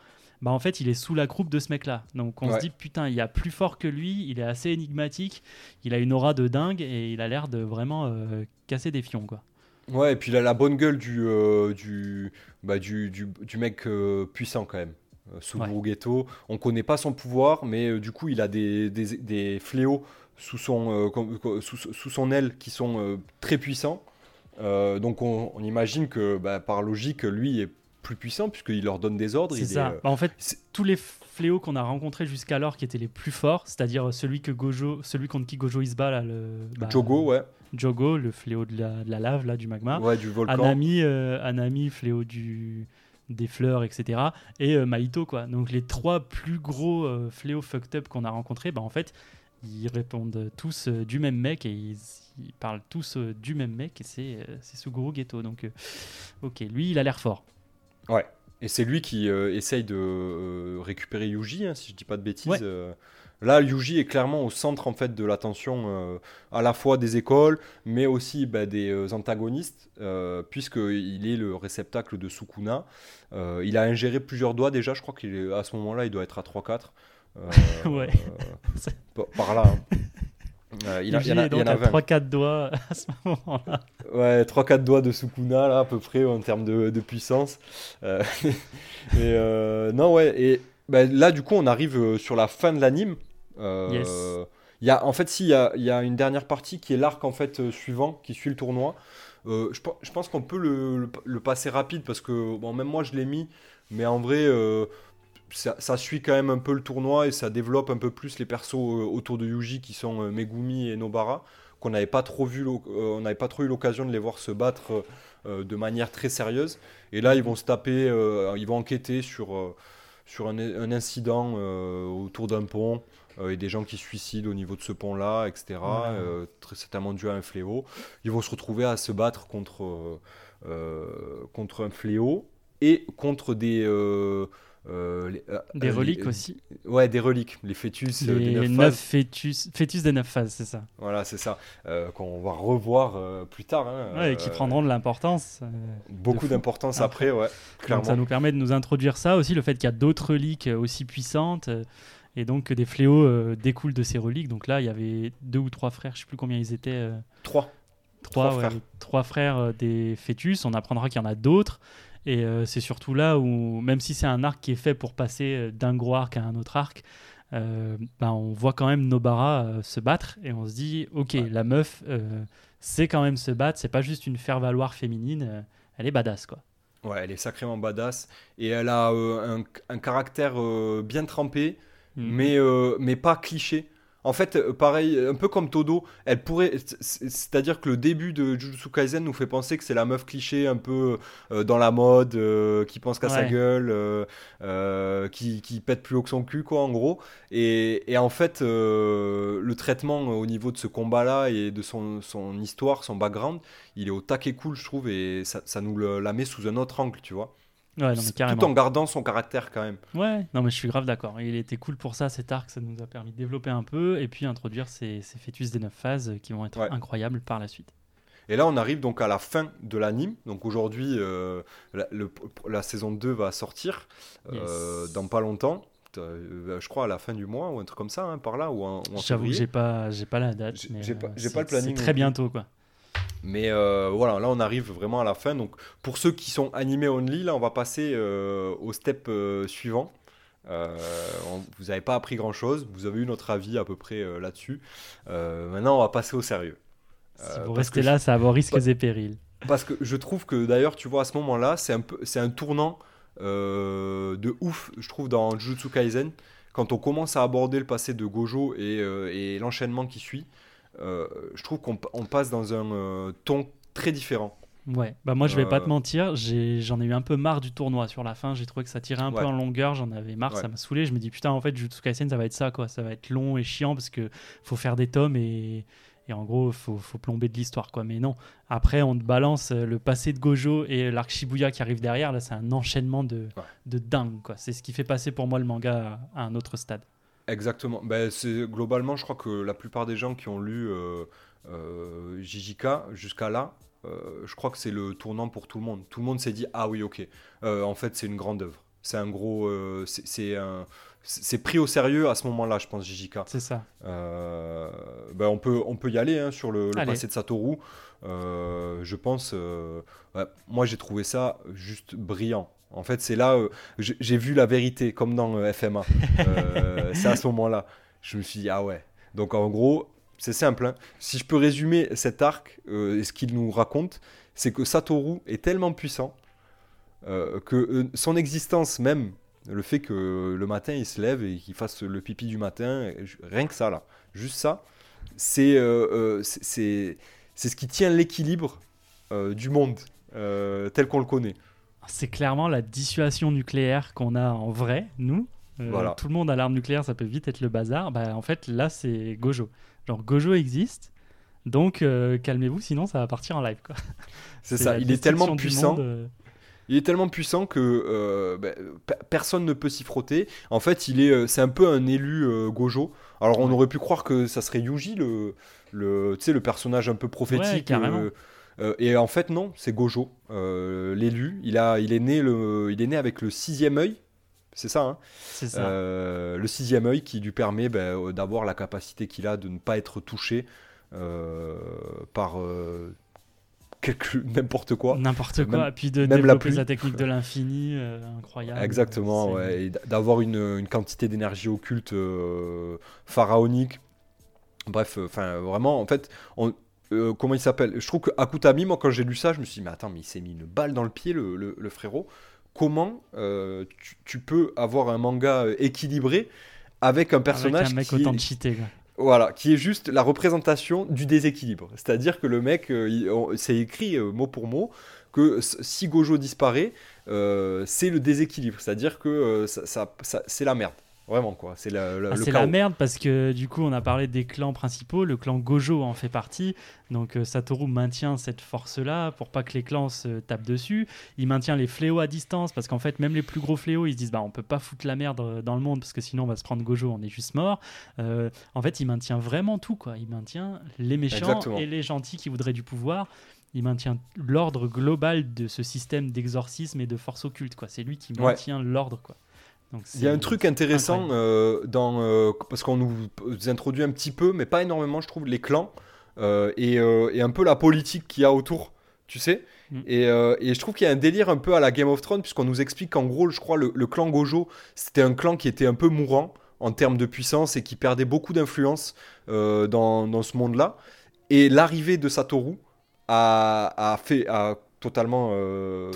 bah en fait il est sous la croupe de ce mec là donc on se dit putain il y a plus fort que lui il est assez énigmatique il a une aura de dingue et il a l'air de vraiment casser des fions quoi Ouais, et puis il a la bonne gueule du, euh, du, bah, du, du, du, mec euh, puissant quand même. Euh, sous ouais. Ghetto. On connaît pas son pouvoir, mais du coup, il a des, des, des fléaux sous son, sous, sous, son aile qui sont très puissants. donc on, on, imagine que bah, par logique, lui est plus puissant puisqu'il leur donne des ordres. C'est ça. Bah, en fait, tous les fléaux qu'on a rencontrés jusqu'alors qui étaient les plus forts, c'est-à-dire celui que Gojo, celui contre qui Gojo il se bat là, le bah, Jogo, ouais. Jogo, le fléau de la, de la, lave là du magma. Ouais, du volcan. Anami, euh, Anami, fléau du des fleurs, etc. Et euh, Maito, quoi. Donc les trois plus gros euh, fléaux fucked up qu'on a rencontrés, bah, en fait, ils répondent tous du même mec et ils, ils parlent tous du même mec et c'est Suguru Geto. Donc, ok, lui, il a l'air fort. Ouais. Et c'est lui qui euh, essaye de euh, récupérer Yuji, hein, si je dis pas de bêtises. Euh. Là, Yuji est clairement au centre en fait de l'attention à la fois des écoles, mais aussi bah, des antagonistes, puisqu'il est le réceptacle de Sukuna. il a ingéré plusieurs doigts déjà, je crois qu'à ce moment-là, il doit être à 3-4. [LAUGHS] ouais. [LAUGHS] par là. Hein. Euh, il, y en a, 3-4 doigts [LAUGHS] à ce moment-là. Ouais, 3-4 doigts de Sukuna, là, à peu près, en termes de, puissance. Euh, [LAUGHS] euh, non, ouais, et bah, là, du coup, on arrive sur la fin de l'anime. yes. Y a, en fait, si, il y a, y a, une dernière partie qui est l'arc en fait suivant, qui suit le tournoi. Je, je, pense qu'on peut le, le, passer rapide parce que bon, même moi je l'ai mis, mais en vrai, ça, suit quand même un peu le tournoi et ça développe un peu plus les persos euh, autour de Yuji qui sont euh, Megumi et Nobara qu'on n'avait pas trop vu euh, on n'avait pas trop eu l'occasion de les voir se battre de manière très sérieuse. Et là ils vont se taper ils vont enquêter sur sur un, incident autour d'un pont et des gens qui se suicident au niveau de ce pont là etc très certainement dû à un fléau. Ils vont se retrouver à se battre contre contre un fléau et contre des euh, euh, des reliques aussi. Ouais, des reliques, les fœtus. Euh, les des neuf, fœtus, fœtus des neuf phases, c'est ça. Voilà, c'est ça. qu'on va revoir plus tard. Hein, ouais, et qui prendront de l'importance. beaucoup d'importance après, ouais. Clairement. ça nous permet de nous introduire ça aussi, le fait qu'il y a d'autres reliques aussi puissantes. et donc que des fléaux découlent de ces reliques. Donc là, il y avait deux ou trois frères, je sais plus combien ils étaient. Trois. Trois, trois, frères. trois frères des fœtus. On apprendra qu'il y en a d'autres. Et euh, c'est surtout là où, même si c'est un arc qui est fait pour passer euh, d'un gros arc à un autre arc, euh, ben on voit quand même Nobara se battre et on se dit, ok, la meuf c'est quand même se battre, c'est pas juste une faire-valoir féminine, elle est badass quoi. Ouais, elle est sacrément badass et elle a un, un, caractère bien trempé, mhm. mais, mais pas cliché. En fait, euh, pareil, un peu comme Todo, elle pourrait. C'est-à-dire que le début de Jujutsu Kaisen nous fait penser que c'est la meuf cliché un peu euh, dans la mode, euh, qui pense qu'à sa gueule, qui, qui, pète plus haut que son cul, quoi, en gros. Et, en fait, le traitement au niveau de ce combat-là et de son, son, histoire, son background, il est au taquet cool, je trouve, et ça, ça nous la met sous un autre angle, tu vois. Ouais, Tout en gardant son caractère quand même. Ouais, non mais je suis grave d'accord. Il était cool pour ça, cet arc, ça nous a permis de développer un peu et puis introduire ces, ces fœtus des neuf phases qui vont être incroyables par la suite. Et là, on arrive donc à la fin de l'anime. Donc aujourd'hui, euh, la, la, saison 2 va sortir euh, dans pas longtemps. Euh, je crois à la fin du mois ou un truc comme ça, hein, par là. Ou J'avoue que j'ai pas, j'ai pas la date. J'ai pas, pas le planning. C'est très bientôt, quoi. Mais euh, voilà, là on arrive vraiment à la fin. Donc pour ceux qui sont animés only, là on va passer euh, au step euh, suivant. vous n'avez pas appris grand chose, vous avez eu notre avis à peu près là-dessus. maintenant on va passer au sérieux. Si vous restez là, ça va avoir risques et périls. parce que je trouve que d'ailleurs, tu vois, à ce moment-là, c'est un, peu, c'est un tournant de ouf, je trouve, dans Jujutsu Kaisen. Quand on commence à aborder le passé de Gojo et, et l'enchaînement qui suit, je trouve qu'on on passe dans un euh, ton très différent. Ouais, bah moi je vais pas te Euh. mentir, j'en ai eu un peu marre du tournoi sur la fin, j'ai trouvé que ça tirait un peu en longueur, j'en avais marre, Ouais. ça m'a saoulé, je me dis putain en fait Jujutsu Kaisen ça va être ça quoi, ça va être long et chiant parce que faut faire des tomes et, et en gros faut, faut plomber de l'histoire quoi, mais non, après on te balance euh, le passé de Gojo et l'arc Shibuya qui arrive derrière, là c'est un enchaînement de, Ouais. de dingue quoi, c'est ce qui fait passer pour moi le manga à, à un autre stade. Exactement. Ben, c'est, globalement, je crois que la plupart des gens qui ont lu euh, euh, JJK jusqu'à là, euh, je crois que c'est le tournant pour tout le monde. Tout le monde s'est dit Ah oui, ok, Euh, en fait, c'est une grande œuvre. C'est un gros. c'est, c'est un- c'est- c'est pris au sérieux à ce moment-là, je pense, JJK. C'est ça. Euh, ben, on, peut, on peut y aller hein, sur le, le passé de Satoru. Euh, je pense. euh, ouais, moi, j'ai trouvé ça juste brillant. En fait, c'est là. euh, j'ai vu la vérité, comme dans euh, FMA. [LAUGHS] Euh, c'est à ce moment-là. Je me suis dit, ah ouais. Donc, en gros, c'est simple. hein. Si je peux résumer cet arc et ce qu'il nous raconte, c'est que Satoru est tellement puissant que son existence même, le fait que le matin il se lève et qu'il fasse le pipi du matin, rien que ça là, juste ça, c'est euh, ce qui tient l'équilibre euh, du monde euh, tel qu'on le connaît. C'est clairement la dissuasion nucléaire qu'on a en vrai, nous. Euh, Voilà. Tout le monde a l'arme nucléaire, ça peut vite être le bazar. Bah, en fait, là, c'est Gojo. Genre, Gojo existe, donc euh, calmez-vous, sinon ça va partir en live. [LAUGHS] C'est ça, il est tellement puissant. monde, euh, Il est tellement puissant que euh, pe- personne ne peut s'y frotter. En fait, il est, c'est un peu un élu euh, Gojo. Alors, on Ouais. aurait pu croire que ça serait Yuji, le, le, le personnage un peu prophétique. carrément. euh, euh, et en fait, non, c'est Gojo, euh, l'élu. Il a, il est né le, il est né avec le sixième œil. C'est ça, hein? C'est ça. Euh, le sixième œil qui lui permet ben, d'avoir la capacité qu'il a de ne pas être touché par [LAUGHS] n'importe quoi. N'importe même- quoi. Puis de même la développer sa technique de l'infini, euh, incroyable. Exactement, ouais, et d'avoir une, une quantité d'énergie occulte euh, pharaonique. Bref, enfin vraiment, en fait, on- euh, comment il s'appelle Je trouve que Akutami, moi quand j'ai lu ça, je me suis dit, mais attends, mais il s'est mis une balle dans le pied, le, le- le frérot. Comment euh, tu, tu peux avoir un manga euh, équilibré avec un personnage Avec un mec qui, autant est, cheaté. quoi. voilà, qui est juste la représentation du déséquilibre. C'est-à-dire que le mec, c'est écrit mot pour mot que si Gojo disparaît, euh, c'est le déséquilibre. C'est-à-dire que ça, ça- ça- c'est la merde. Vraiment, quoi. C'est la- la- Ah, le chaos. la merde parce que du coup on a parlé des clans principaux, le clan Gojo en fait partie, donc euh, Satoru maintient cette force-là pour pas que les clans se tapent dessus, il maintient les fléaux à distance parce qu'en fait même les plus gros fléaux ils se disent bah on peut pas foutre la merde euh, dans le monde parce que sinon on va se prendre Gojo, on est juste mort. Euh, en fait il maintient vraiment tout quoi, il maintient les méchants Exactement. et les gentils qui voudraient du pouvoir. Il maintient l'ordre global de ce système d'exorcisme et de force occulte quoi. C'est lui qui Ouais. maintient l'ordre quoi. Il y a un truc intéressant euh, dans euh, parce qu'on nous introduit un petit peu, mais pas énormément, je trouve, les clans euh, et, et un peu la politique qu'il y a autour, tu sais. Mm. Et, et je trouve qu'il y a un délire un peu à la Game of Thrones, puisqu'on nous explique qu'en gros, je crois, le, le clan Gojo, c'était un clan qui était un peu mourant en termes de puissance et qui perdait beaucoup d'influence dans, dans ce monde-là. Et l'arrivée de Satoru a, a fait a totalement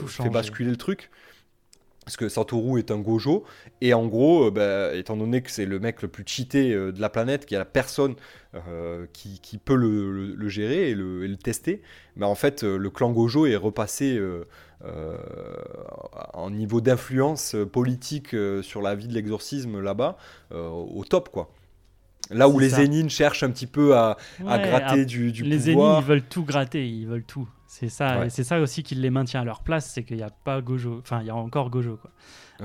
fait basculer le truc. Parce que Satoru est un gojo, et en gros, euh, bah, étant donné que c'est le mec le plus cheaté euh, de la planète, qu'il y a personne euh, qui, qui peut le, le- le gérer et le, et le tester, mais en fait, le clan gojo est repassé en niveau d'influence politique sur la vie de l'exorcisme là-bas, au top, quoi. Là où les ça. Zénines cherchent un petit peu à, gratter du, du les pouvoir. Zénines, ils veulent tout gratter, ils veulent tout. C'est ça, Ouais. c'est ça aussi qui les maintient à leur place, c'est qu'il n'y a pas Gojo, enfin il y a encore Gojo quoi.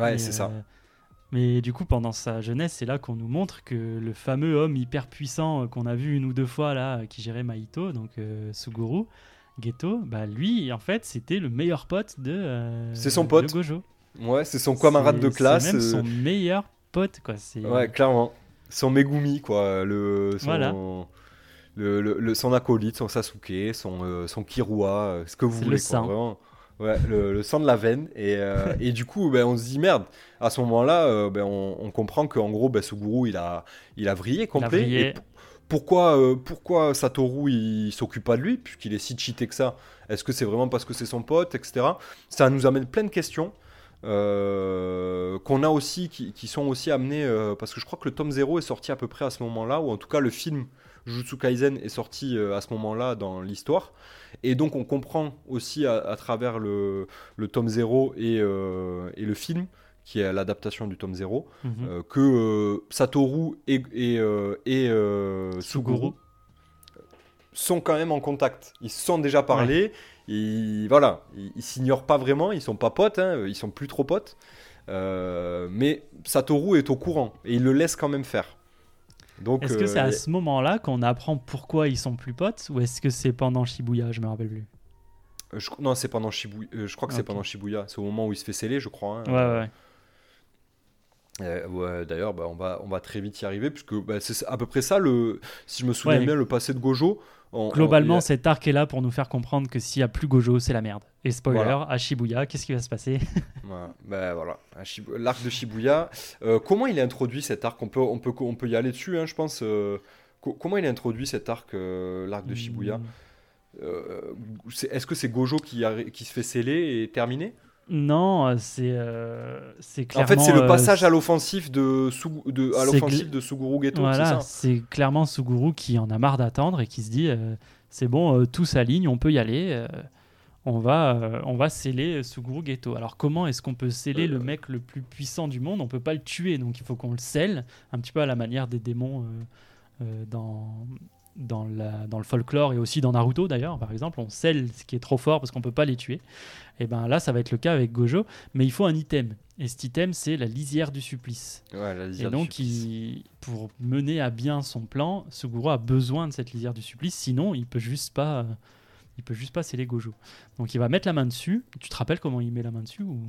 Ouais, c'est ça. euh, Mais du coup, pendant sa jeunesse, c'est là qu'on nous montre que le fameux homme hyper puissant euh, qu'on a vu une ou deux fois là, qui gérait Maito, donc euh, Suguru, Geto, bah lui, en fait, c'était le meilleur pote de. euh, C'est son de pote. Gojo. Ouais, c'est son camarade de classe. C'est même son meilleur pote quoi. Ouais, clairement. Son Megumi, quoi. Le, son, Voilà. Le, le- son acolyte, son Sasuke, son, euh, son Kirua, euh, ce que vous voulez. le quoi, vraiment. Ouais, le, sang de la veine. Et, euh, et du coup, ben, on se dit merde. À ce moment-là, euh, ben, on, on, comprend qu'en gros, ben, Suguru, il a, il a vrillé complet. Il a vrillé. Et pourquoi, euh, pourquoi Satoru, il, s'occupe pas de lui, puisqu'il est si cheaté que ça? Est-ce que c'est vraiment parce que c'est son pote, etc. Ça nous amène plein de questions. qu'on a aussi, qui, qui, sont aussi amenées, parce que je crois que le tome 0 est sorti à peu près à ce moment-là, ou en tout cas le film Jujutsu Kaisen est sorti à ce moment-là dans l'histoire. Et donc on comprend aussi à, travers le, le, tome 0 et, euh, et, le film, qui est l'adaptation du tome 0, mhm. euh, que euh, Satoru et, et, Suguru sont quand même en contact. Ils se sont déjà parlé. Ils, voilà, ils, s'ignorent pas vraiment, ils sont pas potes, hein, ils sont plus trop potes. mais Satoru est au courant et il le laisse quand même faire. Est-ce que c'est à euh, ce moment-là qu'on apprend pourquoi ils sont plus potes ou est-ce que c'est pendant Shibuya Je me rappelle plus? Euh, non, c'est pendant Shibuya. Euh, je crois que c'est pendant Shibuya. C'est au moment où il se fait sceller, je crois. Hein. Ouais, ouais. ouais, d'ailleurs, bah, on, va, on va très vite y arriver, puisque bah, c'est à peu près ça, le, si je me souviens bien, le passé de Gojo. Globalement, cet arc est là pour nous faire comprendre que s'il n'y a plus Gojo, c'est la merde. Et spoiler, à Shibuya, qu'est-ce qui va se passer [LAUGHS] ben, voilà. L'arc de Shibuya. Euh, comment il est introduit cet arc? On peut, on, peut, on peut y aller dessus, hein, je pense. Euh, comment il est introduit cet arc, euh, l'arc de Shibuya? Hmm. Est-ce que c'est Gojo qui, qui se fait sceller et terminé non, c'est c'est clairement. En fait, c'est le passage à l'offensif de, de, à l'offensive de Suguru Geto. Voilà, c'est clairement Suguru qui en a marre d'attendre et qui se dit c'est bon, tout s'aligne, on peut y aller on va, euh, on va sceller Suguru Geto. Alors comment est-ce qu'on peut sceller le mec le plus puissant du monde? On peut pas le tuer, donc il faut qu'on le scelle, un petit peu à la manière des démons euh, euh, dans, dans, la, dans le folklore et aussi dans Naruto d'ailleurs, par exemple. On scelle ce qui est trop fort parce qu'on peut pas les tuer. Et ben là, ça va être le cas avec Gojo, mais il faut un item. Et cet item, c'est la lisière du supplice. et donc, pour mener à bien son plan, Suguru a besoin de cette lisière du supplice, sinon il peut juste pas il peut juste passer les Gojo. Donc il va mettre la main dessus. Tu te rappelles comment il met la main dessus ou...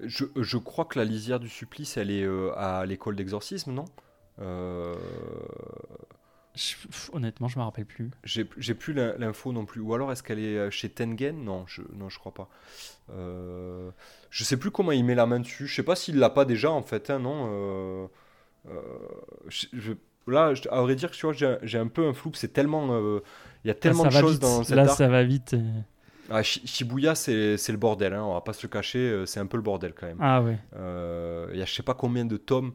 je, je, crois que la lisière du supplice, elle est euh, à l'école d'exorcisme, non? Euh... honnêtement, je me rappelle plus. J'ai plus l'info non plus. Ou alors est-ce qu'elle est euh, chez Tengen? Non, je non, je crois pas. Euh... Je sais plus comment il met la main dessus. Je sais pas s'il l'a pas déjà en fait. Hein, non. Euh... Je, là, à vrai dire, tu vois, j'ai un peu un flou. C'est tellement il y a tellement de choses dans cette Là, ça va vite. Ah, Shibuya, c'est le bordel, hein, on va pas se le cacher, euh, c'est un peu le bordel quand même. Ah ouais. Euh, il y a je sais pas combien de tomes,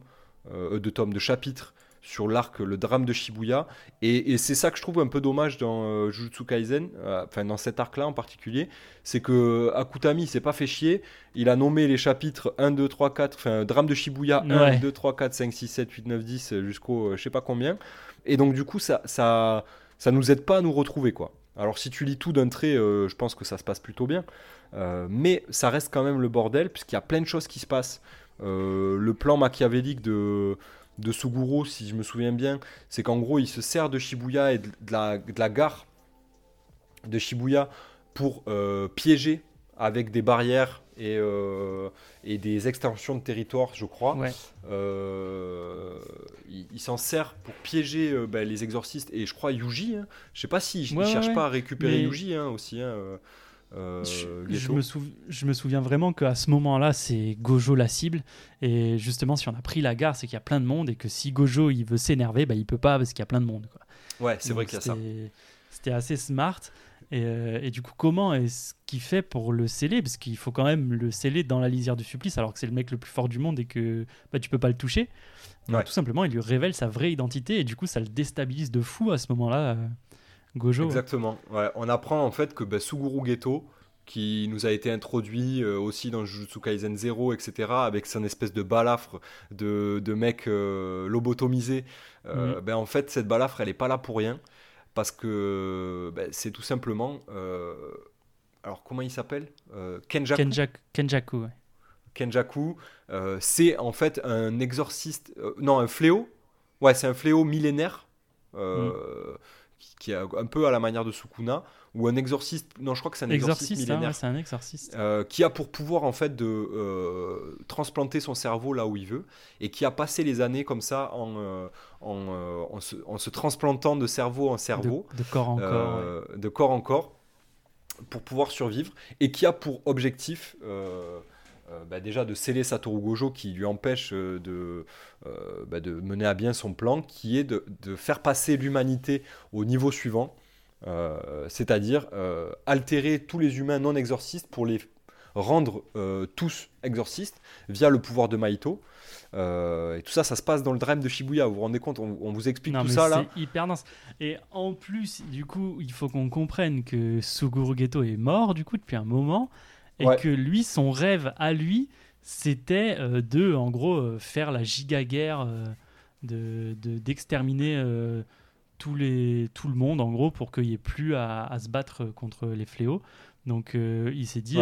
euh, de tomes, de chapitres sur l'arc, le drame de Shibuya. Et, c'est ça que je trouve un peu dommage dans euh, Jujutsu Kaisen, enfin dans cet arc-là en particulier, c'est que Akutami s'est pas fait chier. Il a nommé les chapitres 1, 2, 3, 4, enfin drame de Shibuya 1, 2, 3, 4, 5, 6, 7, 8, 9, 10 jusqu'au je sais pas combien. Et donc du coup, ça, ça, ça nous aide pas à nous retrouver quoi. Alors si tu lis tout d'un trait, euh, je pense que ça se passe plutôt bien. Euh, mais ça reste quand même le bordel, puisqu'il y a plein de choses qui se passent. Euh, le plan machiavélique de, de Suguru, si je me souviens bien, c'est qu'en gros, il se sert de Shibuya et de, la, de la, gare de Shibuya pour piéger avec des barrières et, euh, et des extensions de territoire, je crois. Euh, il, s'en sert pour piéger euh, bah, les exorcistes et je crois Yuji. Hein. Je sais pas si je ne cherche pas à récupérer Yuji hein, aussi. Hein, je, me je, me souviens vraiment qu'à ce moment-là, c'est Gojo la cible. Et justement, si on a pris la gare, c'est qu'il y a plein de monde et que si Gojo il veut s'énerver, bah, il peut pas parce qu'il y a plein de monde. Quoi. Ouais, c'est vrai qu'il y a ça. C'était assez smart. Euh, et, du coup, comment est-ce qu'il fait pour le sceller? Parce qu'il faut quand même le sceller dans la lisière du supplice, alors que c'est le mec le plus fort du monde et que bah, tu peux pas le toucher. Tout simplement, il lui révèle sa vraie identité et du coup, ça le déstabilise de fou à ce moment-là, euh, Gojo. Exactement. Ouais. On apprend en fait que bah, Suguru Geto, qui nous a été introduit euh, aussi dans Jujutsu Kaisen 0, etc., avec son espèce de balafre de, de mec lobotomisé, mhm. ben, en fait, cette balafre, elle est pas là pour rien parce que ben, c'est tout simplement. Euh, alors, comment il s'appelle euh, Kenjaku. Kenjaku, Kenjaku, euh, c'est en fait un exorciste. non, un fléau. Ouais, c'est un fléau millénaire. Mm. Qui, est un peu à la manière de Sukuna, ou un exorciste, non je crois que c'est un exorciste, hein, millénaire, c'est un exorciste, qui a pour pouvoir en fait de transplanter son cerveau là où il veut, et qui a passé les années comme ça en, euh, en, se, transplantant de cerveau en cerveau. De, corps en corps. Euh, de corps en corps. pour pouvoir survivre et qui a pour objectif bah, déjà de sceller Satoru Gojo qui lui empêche de, bah, de mener à bien son plan qui est de, de faire passer l'humanité au niveau suivant c'est-à-dire altérer tous les humains non exorcistes pour les rendre tous exorcistes via le pouvoir de Maito. Euh, et tout ça, ça se passe dans le drame de Shibuya. Vous vous rendez compte on, vous explique tout ça là. C'est hyper dense. Et en plus, du coup, il faut qu'on comprenne que Suguru Geto est mort du coup depuis un moment et que lui, son rêve à lui, c'était euh, de, en gros, euh, faire la giga guerre, de d'exterminer tous les, tout le monde en gros pour qu'il n'y ait plus à, à, se battre contre les fléaux. Donc il s'est dit,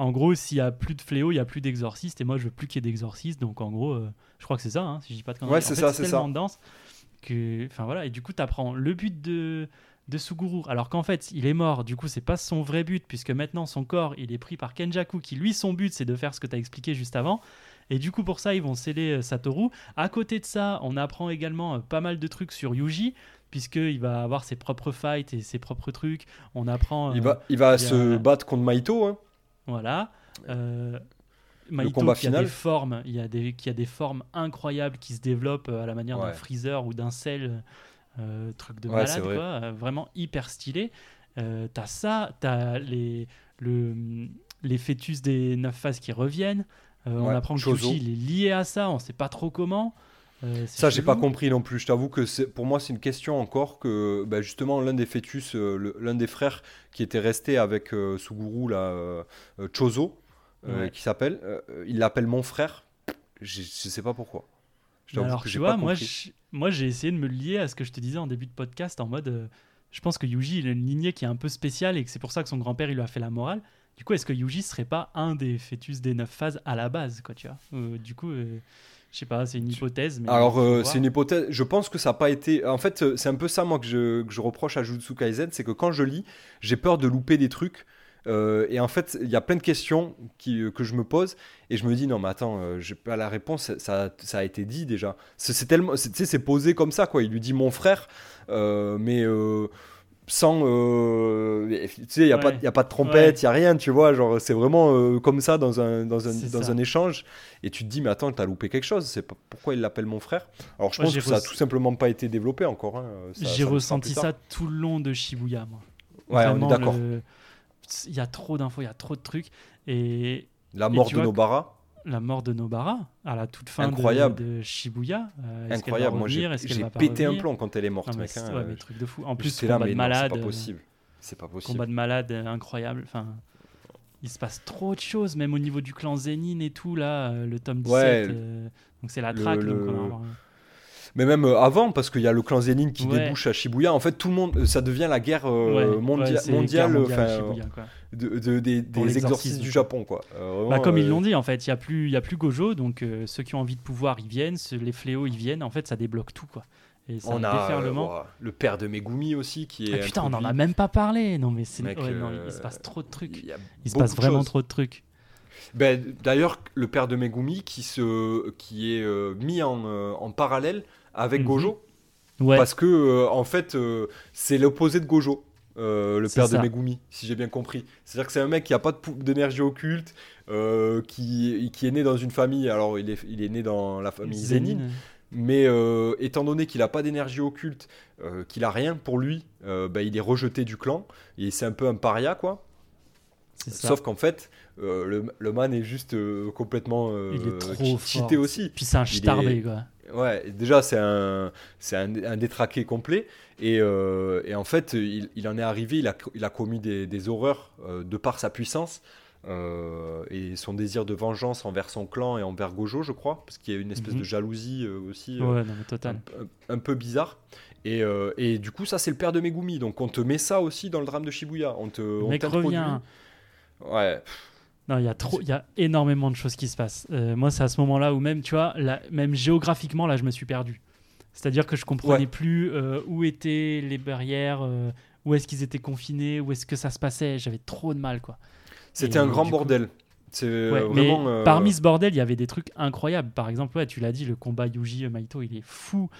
en gros, s'il y a plus de fléau, il y a plus d'exorcistes. Et moi, je veux plus qu'il y ait d'exorcistes. Donc, en gros, euh, je crois que c'est ça, hein, si je dis pas de conneries. Ouais, c'est ça, c'est ça. dense que, enfin voilà. Et du coup, tu apprends le but de de Suguru, alors qu'en fait, il est mort. Du coup, c'est pas son vrai but, puisque maintenant son corps, il est pris par Kenjaku, qui lui, son but, c'est de faire ce que tu as expliqué juste avant. Et du coup, pour ça, ils vont sceller euh, Satoru. À côté de ça, on apprend également euh, pas mal de trucs sur Yuji puisqu'il va avoir ses propres fights et ses propres trucs. On apprend. il va, il va se battre contre Maito. Hein. Voilà. Euh, le combat final. des formes, il y a des, qui a des formes incroyables qui se développent euh, à la manière d'un freezer ou d'un sel, euh, truc de malade, quoi, euh, vraiment hyper stylé. t'as ça, t'as les, le, les fœtus des neuf phases qui reviennent. on apprend que Yuji est lié à ça, on sait pas trop comment. Euh, ça, j'ai pas compris non plus. Je t'avoue que pour moi, c'est une question encore que bah, justement l'un des fœtus, euh, l'un des frères qui était resté avec euh, Suguru, là, Chozo, qui s'appelle, il l'appelle mon frère. Je sais pas pourquoi. Alors, tu vois, moi, moi, j'ai essayé de me lier à ce que je te disais en début de podcast en mode. je pense que Yuji, il a une lignée qui est un peu spéciale et que c'est pour ça que son grand-père, il lui a fait la morale. Du coup, est-ce que Yuji serait pas un des fœtus des neuf phases à la base, quoi, tu vois? Du coup. Je sais pas, c'est une hypothèse. Alors, euh, c'est une hypothèse. Je pense que ça n'a pas été. En fait, euh, c'est un peu ça, moi, que je, que je reproche à Jujutsu Kaisen c'est que quand je lis, j'ai peur de louper des trucs. Euh, et en fait, il y a plein de questions qui, que je me pose et je me dis non mais attends, j'ai pas la réponse, ça, ça, a été dit déjà. C'est tellement, c'est posé comme ça quoi. Il lui dit mon frère, mais sans. Euh, tu sais, il n'y a, pas, a pas de trompette, il n'y a rien, tu vois. Genre, c'est vraiment euh, comme ça dans un, dans un, dans un échange. Et tu te dis, mais attends, t'as loupé quelque chose. C'est pourquoi il l'appelle mon frère? Alors, je pense que ça a tout simplement pas été développé encore. Hein. J'ai ressenti ça tout le long de Shibuya, moi. Ouais, on est d'accord. Il y a trop d'infos, il y a trop de trucs. Et. La mort de Nobara la mort de Nobara à la toute fin De, Shibuya. Euh, Incroyable, moi j'ai pété un plomb quand elle est morte, mec. Hein, truc de fou. En plus, combat de malade. C'est pas possible. C'est pas possible. Combat de malade incroyable. Enfin, il se passe trop de choses, même au niveau du clan Zenin et tout là, euh, le tome 17. Euh, donc c'est la traque. Donc on mais même euh, avant, parce qu'il y a le clan Zenin qui débouche à Shibuya. En fait, tout le monde, euh, ça devient la guerre euh, mondiale, de, des, exorcistes du Japon, quoi. bah, comme ils l'ont dit, en fait, il y a plus, il y a plus Gojo, donc ceux qui ont envie de pouvoir, ils viennent, les fléaux, ils viennent. En fait, ça débloque tout, quoi. Et on a le père de Megumi aussi qui est. Ah, putain, on en a même pas parlé. Non, mais c'est. il se passe trop de trucs. Il, se passe vraiment trop de trucs. Ben, D'ailleurs, le père de Megumi qui, se, qui est mis en, en parallèle avec mhm. Gojo. Parce que, euh, en fait, euh, c'est l'opposé de Gojo. Euh, le père de Megumi, si j'ai bien compris. C'est-à-dire que c'est un mec qui n'a pas d'énergie occulte, qui, qui, est né dans une famille, alors il est, il est né dans la famille Zenin, mais étant donné qu'il n'a pas d'énergie occulte, qu'il a rien pour lui, bah, il est rejeté du clan, et c'est un peu un paria, quoi. Sauf qu'en fait, le, le, man est juste complètement cheaté aussi. Puis c'est un chitardé, quoi. Ouais, déjà, c'est un, un, détraqué complet. Et, euh, et en fait, il, il, en est arrivé, il a, il a commis des, des horreurs euh, de par sa puissance euh, et son désir de vengeance envers son clan et envers Gojo, je crois, parce qu'il y a une espèce de mhm. jalousie aussi ouais, non, total. Un, peu bizarre. Et, et, du coup, ça, c'est le père de Megumi. Donc, on te met ça aussi dans le drame de Shibuya. On te, on Mec revient. Ouais. Non, il y a trop, il y a énormément de choses qui se passent. Euh, moi, c'est à ce moment-là où même, tu vois, même géographiquement, là, je me suis perdu. C'est-à-dire que je comprenais plus euh, où étaient les barrières, euh, où est-ce qu'ils étaient confinés, où est-ce que ça se passait. J'avais trop de mal, quoi. C'était un grand bordel. mais parmi ce bordel, il y avait des trucs incroyables. Par exemple, ouais, tu l'as dit, le combat Yuji Maito, il est fou.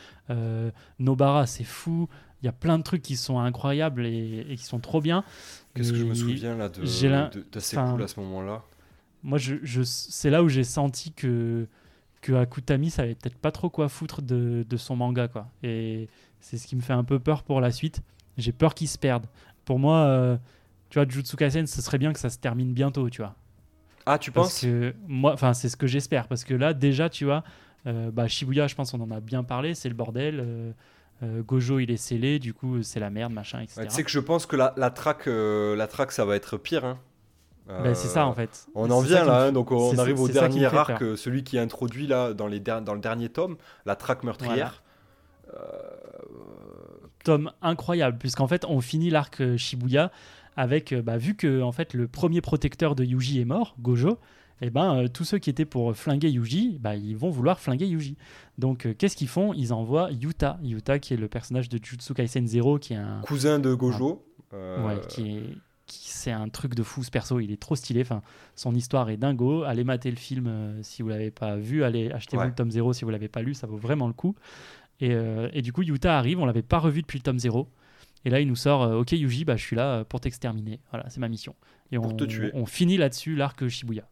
Nobara, c'est fou. Il y a plein de trucs qui sont incroyables et, et qui sont trop bien. Qu'est-ce que je me souviens là de, de, d'assez cool à ce moment-là Moi, je, je- c'est là où j'ai senti que, que Akutami savait peut-être pas trop quoi foutre de, de son manga. Quoi. Et c'est ce qui me fait un peu peur pour la suite. J'ai peur qu'il se perde. Pour moi, euh, tu vois, Jujutsu Kaisen, ce serait bien que ça se termine bientôt, tu vois. Ah, tu Parce penses? que moi, enfin, c'est ce que j'espère. Parce que là, déjà, tu vois, euh, bah, Shibuya, je pense, on en a bien parlé, c'est le bordel. euh, euh, Gojo, il est scellé, du coup, c'est la merde, machin, etc. Ouais, Tu sais que je pense que la, la track, euh, la track, ça va être pire. hein. Bah, c'est ça, Euh, en fait. On C'est en vient là, hein, donc on arrive au qui dernier arc, peur. euh, celui qui est introduit là dans, les der- dans le dernier tome, la track meurtrière. tome incroyable, puisqu'en fait, on finit l'arc euh, Shibuya avec, euh, bah, vu que en fait, le premier protecteur de Yuji est mort, Gojo, et ben euh, tous ceux qui étaient pour flinguer Yuji, bah, ils vont vouloir flinguer Yuji. Donc, euh, qu'est-ce qu'ils font? Ils envoient Yuta, Yuta qui est le personnage de Jujutsu Kaisen Zero, qui est un, Cousin de Gojo. euh, Ah. ouais, qui est c'est un truc de fou ce perso, il est trop stylé. Enfin, son histoire est dingo. Allez mater le film euh, si vous l'avez pas vu. Allez achetez-vous Ouais. le tome 0 si vous l'avez pas lu, ça vaut vraiment le coup. Et, euh, et du coup, Yuta arrive, on l'avait pas revu depuis le tome 0. Et là, il nous sort euh, Ok, Yuji, bah, je suis là euh, pour t'exterminer. Voilà, c'est ma mission. Et Pour on, te tuer. on finit là-dessus l'arc Shibuya.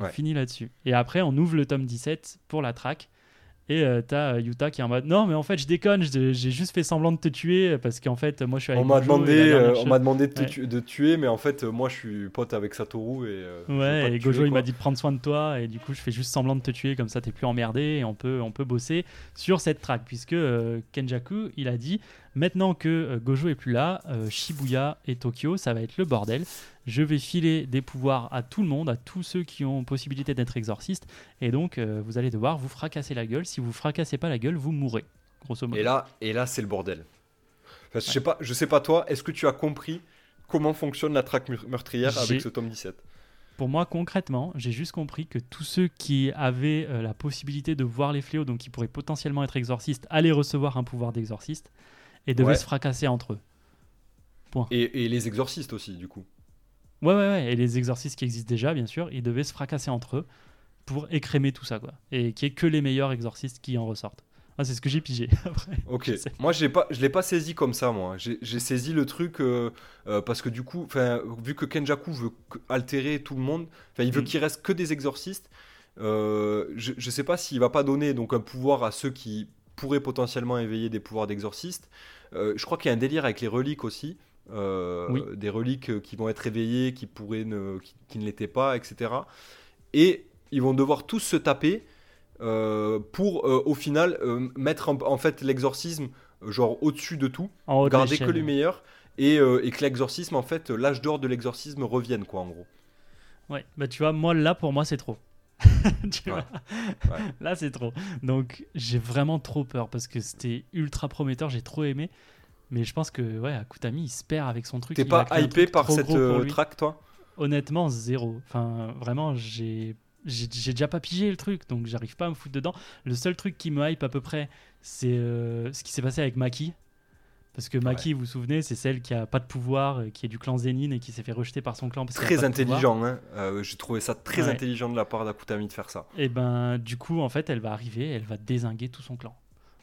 On Ouais. finit là-dessus. Et après, on ouvre le tome 17 pour la track. Et euh, t'as euh, Yuta qui est en mode Non, mais en fait, je déconne, j'ai juste fait semblant de te tuer parce qu'en fait, moi, je suis avec On m'a demandé, euh, on m'a demandé de, te Ouais. tu- de tuer, mais en fait, euh, moi, je suis pote avec Satoru et. euh, Ouais, et Gojo tuer, il m'a dit de prendre soin de toi et du coup je fais juste semblant de te tuer comme ça t'es plus emmerdé et on peut, on peut bosser sur cette track puisque euh, Kenjaku il a dit maintenant que euh, Gojo est plus là, euh, Shibuya et Tokyo ça va être le bordel. Je vais filer des pouvoirs à tout le monde, à tous ceux qui ont possibilité d'être exorcistes et donc euh, vous allez devoir vous fracasser la gueule. Si vous fracassez pas la gueule, vous mourrez. Grosso modo. Et là, et là, c'est le bordel. Je sais pas, je sais pas toi. Est-ce que tu as compris comment fonctionne la traque meurtrière avec ce tome 17 Pour moi, concrètement, j'ai juste compris que tous ceux qui avaient euh, la possibilité de voir les fléaux, donc qui pourraient potentiellement être exorcistes, allaient recevoir un pouvoir d'exorciste et devaient Ouais. se fracasser entre eux. et, et les exorcistes aussi, du coup. Ouais, ouais, ouais. Et les exorcistes qui existent déjà, bien sûr, ils devaient se fracasser entre eux pour écrémer tout ça, quoi. Et qu'il n'y ait que les meilleurs exorcistes qui en ressortent. Ah, c'est ce que j'ai pigé [LAUGHS] après. Ok. Moi, je l'ai pas, je l'ai pas saisi comme ça, moi. J'ai saisi le truc euh, euh, parce que du coup, vu que Kenjaku veut altérer tout le monde, il veut Mm. qu'il reste que des exorcistes. euh, je, je sais pas s'il va pas donner donc un pouvoir à ceux qui pourraient potentiellement éveiller des pouvoirs d'exorcistes. Euh, je crois qu'il y a un délire avec les reliques aussi. euh, Oui. Des reliques euh, qui vont être éveillées, qui pourraient ne, qui, qui ne l'étaient pas, etc. Et ils vont devoir tous se taper pour au final mettre en, en fait l'exorcisme genre au-dessus de tout, En haut de garder que les meilleurs et, et que l'exorcisme en fait l'âge d'or de l'exorcisme revienne quoi en gros. Ouais, bah tu vois, moi là pour moi c'est trop. [LAUGHS] Tu Ouais. vois Ouais. Là c'est trop. Donc j'ai vraiment trop peur parce que c'était ultra prometteur, j'ai trop aimé. Mais je pense que ouais, Akutami il se perd avec son truc. T'es pas hypé par cette euh, track toi? Honnêtement, zéro. Enfin, vraiment, j'ai j'ai j'ai déjà pas pigé le truc, donc j'arrive pas à me foutre dedans. Le seul truc qui me hype à peu près, c'est euh, ce qui s'est passé avec Maki. Parce que Maki, vous vous souvenez, c'est celle qui a pas de pouvoir, euh, qui est du clan Zenin et qui s'est fait rejeter par son clan. Parce qu'elle a Très pas intelligent hein. Euh, J'ai trouvé ça très Ouais. intelligent de la part d'Akutami de faire ça. Et ben, du coup, en fait, elle va arriver, elle va désinguer tout son clan.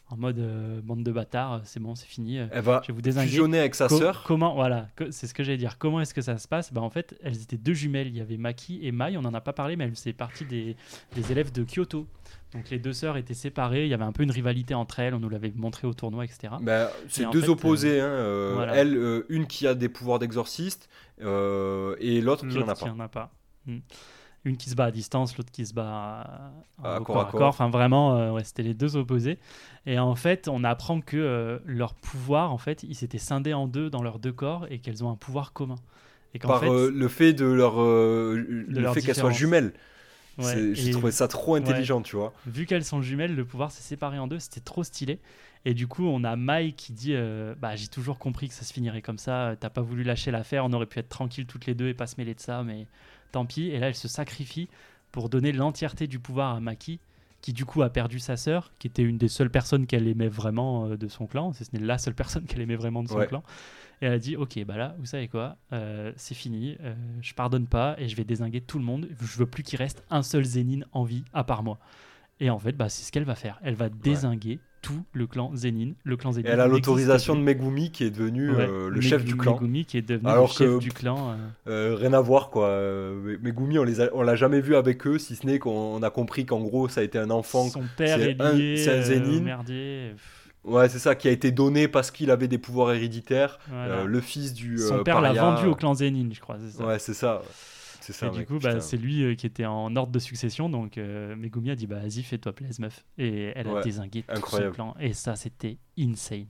En mode euh, bande de bâtards, c'est bon, c'est fini. Elle va je vais vous désinguer. fusionner avec sa Co- sœur. Comment, voilà, c'est ce que j'allais dire. Comment est-ce que ça se passe? Bah, En fait, elles étaient deux jumelles. Il y avait Maki et Mai, on n'en a pas parlé, mais elles faisaient partie des, des élèves de Kyoto. Donc les deux sœurs étaient séparées, il y avait un peu une rivalité entre elles, on nous l'avait montré au tournoi, etc. Bah, c'est Et deux fait, opposés. hein, euh, voilà. Elle, euh, une qui a des pouvoirs d'exorciste euh, et l'autre qui n'en a qui pas. en a pas. Hmm. Une qui se bat à distance, l'autre qui se bat à, corps à corps. Enfin, vraiment, euh, ouais, c'était les deux opposés. Et en fait, on apprend que euh, leur pouvoir, en fait, ils s'étaient scindés en deux dans leurs deux corps et qu'elles ont un pouvoir commun. Et Par fait, euh, le fait de leur, euh, le leur fait qu'elles soient jumelles. Ouais, J'ai trouvé ça trop intelligent, tu vois. vu qu'elles sont jumelles, le pouvoir s'est séparé en deux, c'était trop stylé. Et du coup, on a Mai qui dit euh, Bah, j'ai toujours compris que ça se finirait comme ça, t'as pas voulu lâcher l'affaire, on aurait pu être tranquille toutes les deux et pas se mêler de ça, mais tant pis. Et là, elle se sacrifie pour donner l'entièreté du pouvoir à Maki, qui du coup a perdu sa sœur, qui était une des seules personnes qu'elle aimait vraiment euh, de son clan, si ce n'est la seule personne [LAUGHS] qu'elle aimait vraiment de son Ouais. clan. Et elle a dit Ok, bah là, vous savez quoi, euh, c'est fini, euh, je pardonne pas et je vais désinguer tout le monde, je veux plus qu'il reste un seul Zénine en vie à part moi. Et en fait, bah, c'est ce qu'elle va faire. Elle va désinguer tout le clan Zenin. Le clan Zenin Et elle a l'autorisation de. Megumi qui est devenu Ouais, euh, le chef du clan. Megumi qui est devenu Alors le chef que- du clan. rien à voir quoi. Megumi, on les a- on l'a jamais vu avec eux, si ce n'est qu'on on a compris qu'en gros ça a été un enfant. Son père est un- lié un merdier. Pff, Ouais, c'est ça, qui a été donné parce qu'il avait des pouvoirs héréditaires. voilà. Euh, le fils du. Son euh, père l'a vendu au clan Zenin, je crois. ça. Ouais, c'est ça. C'est ça. et du coup, bah, c'est lui euh, qui était en ordre de succession. Donc, Megumi a dit bah, Vas-y, fais-toi plaisir, meuf. Et elle a Ouais, désingué tout incroyable. son clan. Et ça, c'était insane.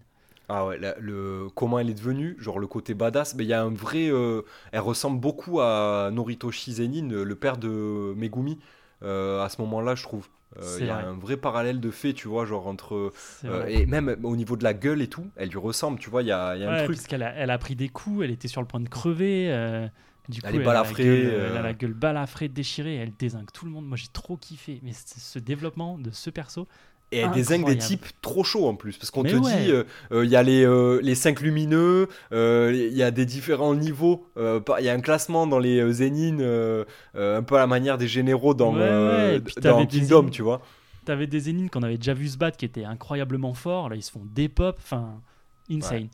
Ah ouais, la- le, comment elle est devenue, genre le côté badass, mais il y a un vrai. euh, elle ressemble beaucoup à Noritoshi Zenin, le père de Megumi, euh, à ce moment-là, je trouve. Euh, Il y a vrai. un vrai parallèle de fait, tu vois, genre entre. Euh, et même au niveau de la gueule et tout, elle lui ressemble, tu vois, il y a, y a un truc. puisqu'elle a, elle a pris des coups, elle était sur le point de crever. euh, du coup, Elle est balafrée, gueule, euh. Elle a la gueule balafrée, déchirée, elle désingue tout le monde. Moi, j'ai trop kiffé. Mais ce développement de ce perso, Et elle désigne des types trop chauds en plus, parce qu'on te ouais. dit, euh, euh, il y a les, euh, les 5 lumineux, euh, il y a des différents niveaux, il y a un classement dans les Zénines, un peu à la manière des généraux dans, Ouais, dans des Kingdom, tu vois. t'avais des Zénines qu'on avait déjà vu se battre qui étaient incroyablement forts. Là, ils se font des pop. Enfin, insane.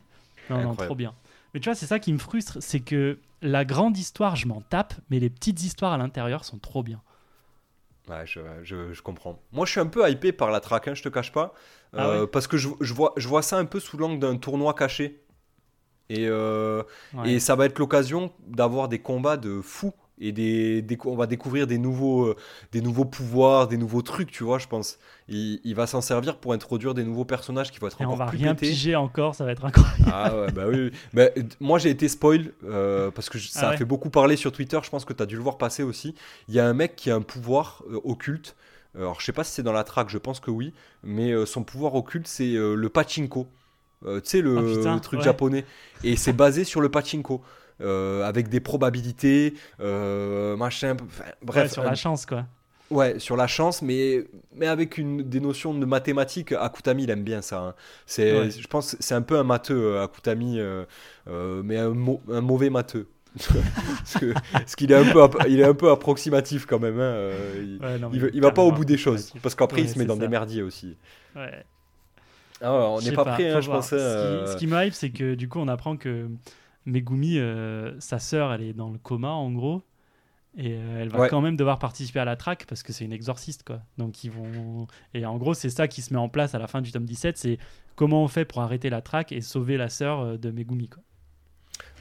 Non, non, trop bien. Mais tu vois, c'est ça qui me frustre c'est que la grande histoire, je m'en tape, mais les petites histoires à l'intérieur sont trop bien. Ouais, je, je- je comprends. Moi, je suis un peu hypé par la track, hein, je te cache pas. Ah Euh, ouais Parce que je, je vois, je vois ça un peu sous l'angle d'un tournoi caché. Et, euh, Ouais. et ça va être l'occasion d'avoir des combats de fous. Et des, des- on va découvrir des nouveaux, euh, des nouveaux pouvoirs, des nouveaux trucs, tu vois, je pense. Il, il va s'en servir pour introduire des nouveaux personnages qui vont être Et on va plus rien pétés. piger encore, ça va être incroyable. Ah ouais, bah oui. oui. Bah, euh, moi, j'ai été spoil euh, parce que je- ça Ah a fait beaucoup parler sur Twitter. Je pense que tu as dû le voir passer aussi. Il y a un mec qui a un pouvoir euh, occulte. Alors, je sais pas si c'est dans la track, je pense que oui. Mais son pouvoir occulte, c'est le pachinko. Tu sais, le, Oh, putain, le truc ouais. japonais. Et c'est basé sur le pachinko. Euh, avec des probabilités, euh, machin. bref, Ouais, sur la chance, quoi. Ouais, sur la chance, mais, mais avec une, des notions de mathématiques. Akutami, il aime bien ça. hein. C'est, Ouais. Je pense c'est un peu un matheux, euh, Akutami, euh, euh, mais un, mau- un mauvais matheux. [LAUGHS] parce qu'il est, un peu il est un peu approximatif quand même. hein, euh, il, Ouais, non, il mais va, il va pas au bout des choses. Parce qu'après, il se met dans ça. des merdiers aussi. Ouais. Ah on n'est pas prêt, hein, je pensais. Ce qui, euh, hype, c'est que du coup, on apprend que Megumi, euh, sa sœur, elle est dans le coma en gros. Et euh, elle va Ouais. quand même devoir participer à la traque parce que c'est une exorciste quoi. Donc ils vont et en gros c'est ça qui se met en place à la fin du tome 17, c'est comment on fait pour arrêter la traque et sauver la sœur euh, de Megumi quoi.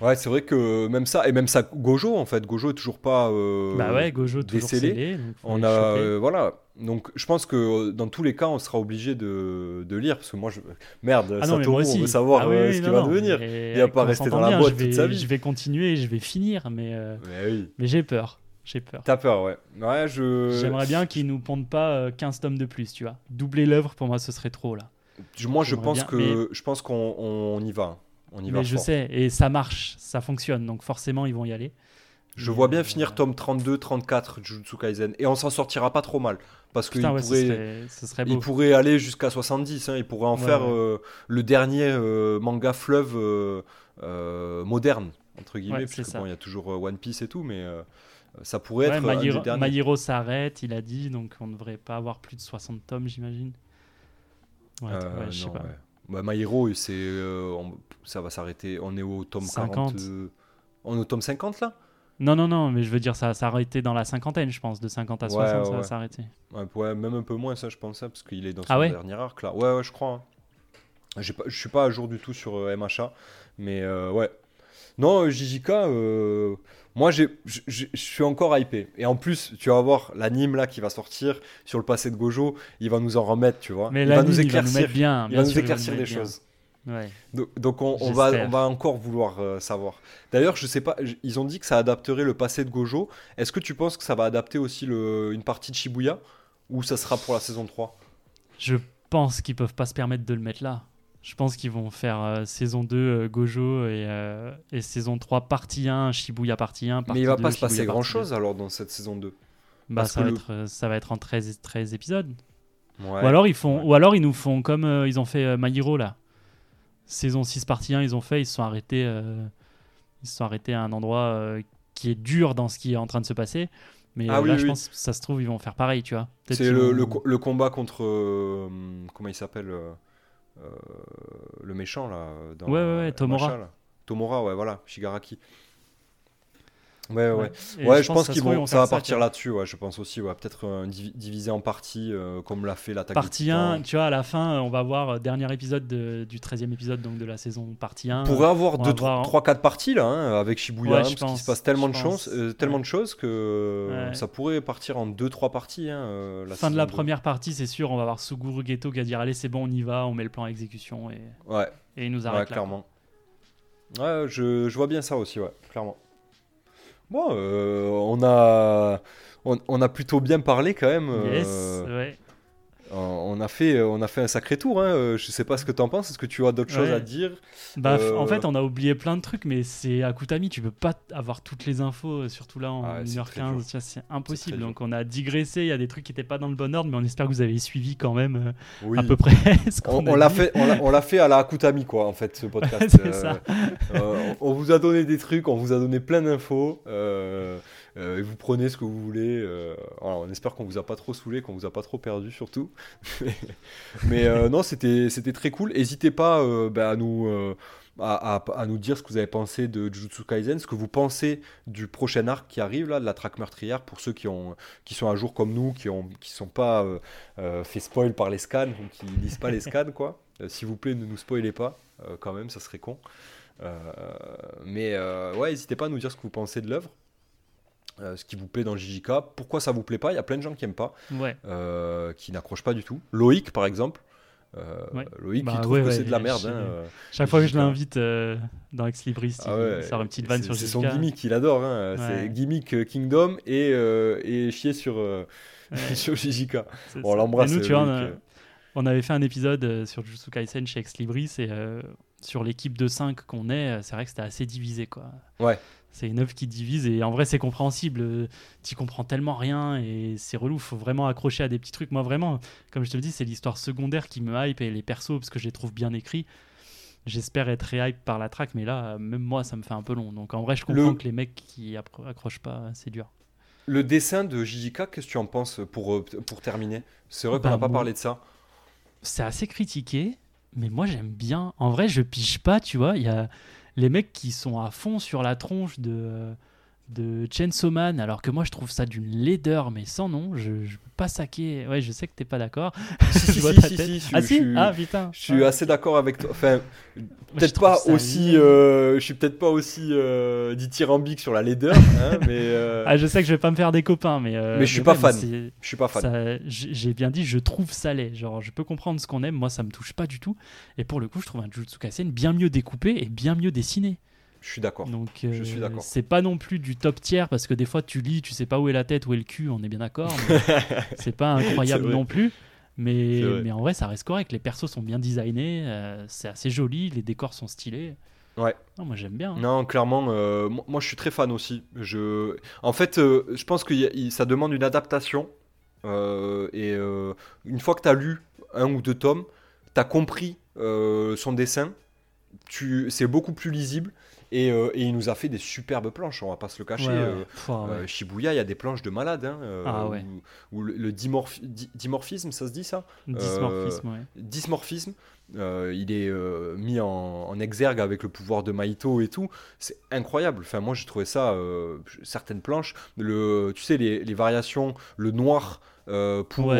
Ouais, c'est vrai que même ça, et même ça, Gojo, en fait, Gojo est toujours pas. euh, bah ouais, Gojo toujours décellé. scellé. On a, euh, voilà. Donc, je pense que euh, dans tous les cas, on sera obligé de, de lire parce que moi, je... merde, Ah non, Satoru, moi on veut savoir Ah oui, euh, ce qui non, va devenir. Il va pas rester dans la bien, boîte vais, toute sa vie. Je vais continuer, je vais finir, mais Mais oui. mais j'ai peur, j'ai peur. T'as peur, ouais. Ouais, je. J'aimerais bien qu'ils nous pondent pas euh, 15 tomes de plus, tu vois. Doubler l'œuvre, pour moi, ce serait trop, là. Moi, je pense bien, que je pense qu'on on y va. On y va Mais je fort. sais, et ça marche, ça fonctionne, donc forcément, ils vont y aller. Je Mais, vois bien euh, finir tome 32, 34 Jujutsu Kaisen et on s'en sortira pas trop mal parce qu'il ouais, ce pourrait. serait, ce serait Il beau. pourrait aller jusqu'à 70, hein, il pourrait en Ouais, faire ouais. euh, le dernier euh, manga fleuve moderne, entre guillemets, parce que bon, il y a toujours One Piece et tout, mais ça pourrait être Mahiro, derniers. Mahiro s'arrête, il a dit, donc on ne devrait pas avoir plus de 60 tomes, j'imagine. Ouais, je sais pas. Bah, My Hero, c'est, euh, on- ça va s'arrêter, on est au tome 50. 40. euh, on est au tome 50 là? Non, non, non, mais je veux dire, ça va s'arrêter dans la cinquantaine, je pense. De 50 à Ouais, 60, ça ouais, va s'arrêter. ouais, ouais, même un peu moins ça je pense, parce qu'il est dans son Ah ouais? dernier arc là. Ouais, ouais, je crois. hein. J'ai pas, je suis pas à jour du tout sur euh, MHA, mais euh, ouais. Non, JJK, euh, moi je suis encore hypé. Et en plus, tu vas voir l'anime là qui va sortir sur le passé de Gojo, il va nous en remettre, tu vois. Mais il là, va nous il va nous éclaircir, bien. il va nous sûr, éclaircir des choses. Ouais. Donc, donc on, on va, J'espère. on va encore vouloir euh, savoir. D'ailleurs, je sais pas, ils ont dit que ça adapterait le passé de Gojo. Est-ce que tu penses que ça va adapter aussi le, une partie de Shibuya? Ou ça sera pour la saison 3 Je pense qu'ils peuvent pas se permettre de le mettre là. Je pense qu'ils vont faire euh, saison 2 euh, Gojo et, euh, et saison 3 partie 1, Shibuya partie 1. Partie Mais il va 2, pas se passer grand 2. chose alors dans cette saison 2. Bah, ça, va le- être, ça va être en 13, 13 épisodes. Ouais. Ou, alors ils font, Ouais. ou alors ils nous font comme ils ont fait My Hero là. Saison 6 partie 1, ils ont fait, ils se sont arrêtés, ils se sont arrêtés à un endroit qui est dur dans ce qui est en train de se passer. Mais Ah oui, là, oui. je pense que ça se trouve, ils vont faire pareil, tu vois. C'est le, vont- le, co- le combat contre. comment il s'appelle le méchant là. Dans, ouais, ouais, ouais, Tomora. Tomora, ouais, voilà, Shigaraki. Ouais, ouais. Ouais, je, pense, qu'ils vont, ça va partir là-dessus, ouais, je pense aussi, ouais. Peut-être euh, diviser en parties, euh, comme l'a fait l'attaque. Partie 1, tu vois, à la fin, on va voir euh, dernier épisode du 13e épisode donc de la saison partie 1. On pourrait avoir 3-4 parties là, hein, avec Shibuya, parce qu'il se passe tellement, de, chance, tellement de choses que ça pourrait partir en 2-3 parties. Hein, la fin de la première partie, c'est sûr, on va voir Suguru Geto qui va dire Allez, c'est bon, on y va, on met le plan à exécution. Et, ouais. et il nous arrête. Ouais, clairement. Ouais, je, je vois bien ça aussi, ouais, clairement. Bon, euh, on, a, on, a plutôt bien parlé quand même. Yes, euh, ouais on a fait, on a fait un sacré tour. Hein. Euh, je sais pas ce que tu en penses. Est-ce que tu as d'autres choses à dire bah, En fait, on a oublié plein de trucs, mais c'est à Koutami. Tu peux pas avoir toutes les infos, surtout là en 1h15. C'est impossible. Donc, on a digressé. Il y a des trucs qui n'étaient pas dans le bon ordre, mais on espère que vous avez suivi quand même euh, à peu près [LAUGHS] ce qu'on on, l'a fait, on l'a fait à la Koutami, quoi, en fait, ce podcast. [LAUGHS] ça. Euh, on vous a donné des trucs, on vous a donné plein d'infos. Euh, et vous prenez ce que vous voulez. Euh, on espère qu'on vous a pas trop saoulé, qu'on vous a pas trop perdu surtout. [LAUGHS] Mais euh, non, c'était très cool. N'hésitez pas bah, à nous. À, nous dire ce que vous avez pensé de Jujutsu Kaisen, ce que vous pensez du prochain arc qui arrive là, de la traque meurtrière, pour ceux qui, ont, qui sont à jour comme nous, qui ont qui sont pas fait spoil par les scans, ou qui lisent pas les scans quoi. S'il vous plaît, ne nous spoilez pas, quand même, ça serait con. mais ouais, n'hésitez pas à nous dire ce que vous pensez de l'œuvre. Euh, ce qui vous plaît dans le JJK, pourquoi ça vous plaît pas? Il y a plein de gens qui aiment pas, euh, qui n'accrochent pas du tout. Loïc, par exemple. Euh, Loïc, bah, il trouve que c'est de la merde. Hein, chaque fois que je l'invite dans Ex Libris, ah il sort une petite vanne sur JJK. C'est son gimmick, il adore. Hein. C'est gimmick Kingdom et, et chier sur, [LAUGHS] sur JJK. On l'embrasse. Nous, tu vois, on, avait fait un épisode sur Jujutsu Kaisen chez Ex Libris et sur l'équipe de 5 qu'on est, c'est vrai que c'était assez divisé. Quoi. Ouais. C'est une œuvre qui divise et en vrai c'est compréhensible. Tu comprends tellement rien et c'est relou. Faut vraiment accrocher à des petits trucs. Moi vraiment, comme je te le dis, c'est l'histoire secondaire qui me hype et les persos parce que je les trouve bien écrits. J'espère être hype par la track, mais là, même moi, ça me fait un peu long. Donc en vrai, je comprends que les mecs qui accrochent pas, c'est dur. Le dessin de JJK, qu'est-ce que tu en penses pour, euh, pour terminer? C'est vrai qu'on n'a bah, pas parlé de ça. C'est assez critiqué, mais moi j'aime bien. En vrai, je pige pas, tu vois. Il y a les mecs qui sont à fond sur la tronche de, de Chainsaw Man, alors que moi je trouve ça d'une laideur, mais sans nom. Je, ne peux pas saquer. Ouais, je sais que t'es pas d'accord. Si, si, [LAUGHS] si, ah si Ah putain. Je suis assez d'accord avec toi. Enfin, peut-être pas aussi. Euh, je suis peut-être pas aussi euh, dithyrambique sur la laideur, hein, [LAUGHS] mais. Euh, ah, je sais que je vais pas me faire des copains, mais. Mais je suis pas fan. Je suis pas fan. J'ai bien dit, je trouve ça laid. Genre, je peux comprendre ce qu'on aime. Moi, ça me touche pas du tout. Et pour le coup, je trouve un Jujutsu Kaisen bien mieux découpé et bien mieux dessiné. Je suis d'accord. Donc, d'accord. C'est pas non plus du top tiers parce que des fois tu lis, tu sais pas où est la tête, où est le cul, on est bien d'accord. [LAUGHS] c'est pas incroyable non plus. Mais, mais en vrai, ça reste correct. Les persos sont bien designés, euh, c'est assez joli, les décors sont stylés. Ouais. Non, moi j'aime bien. Hein. Non, clairement, euh, moi je suis très fan aussi. Je... En fait, euh, je pense que ça demande une adaptation. et une fois que tu as lu un ou deux tomes, tu as compris son dessin, tu... c'est beaucoup plus lisible. Euh, et, il nous a fait des superbes planches, on va pas se le cacher. Euh, euh, Shibuya, il y a des planches de malade. Hein, ah, où, le dimorphisme, ça se dit ça? Dysmorphisme, Dysmorphisme. il est mis en, exergue avec le pouvoir de Maito et tout. C'est incroyable. Enfin, moi, j'ai trouvé ça. certaines planches, le, tu sais, les, les variations, le noir. pour,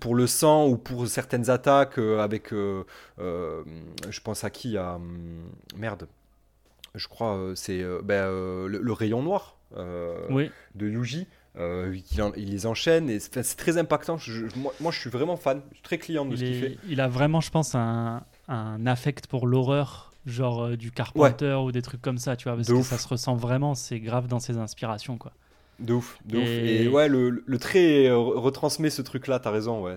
pour le sang ou pour certaines attaques avec je pense à qui à hum, merde je crois, euh, c'est euh, ben, euh, le, rayon noir de Yuji. il, les enchaîne et c'est très impactant. moi, je suis vraiment fan, je suis très client de ce qu'il fait. Il a vraiment, je pense, un, un affect pour l'horreur, genre du Carpenter ou des trucs comme ça, tu vois, parce que ça se ressent vraiment, c'est grave dans ses inspirations, quoi. De ouf, de ouf. Et ouais, le, le trait retransmet ce truc-là, t'as raison, ouais.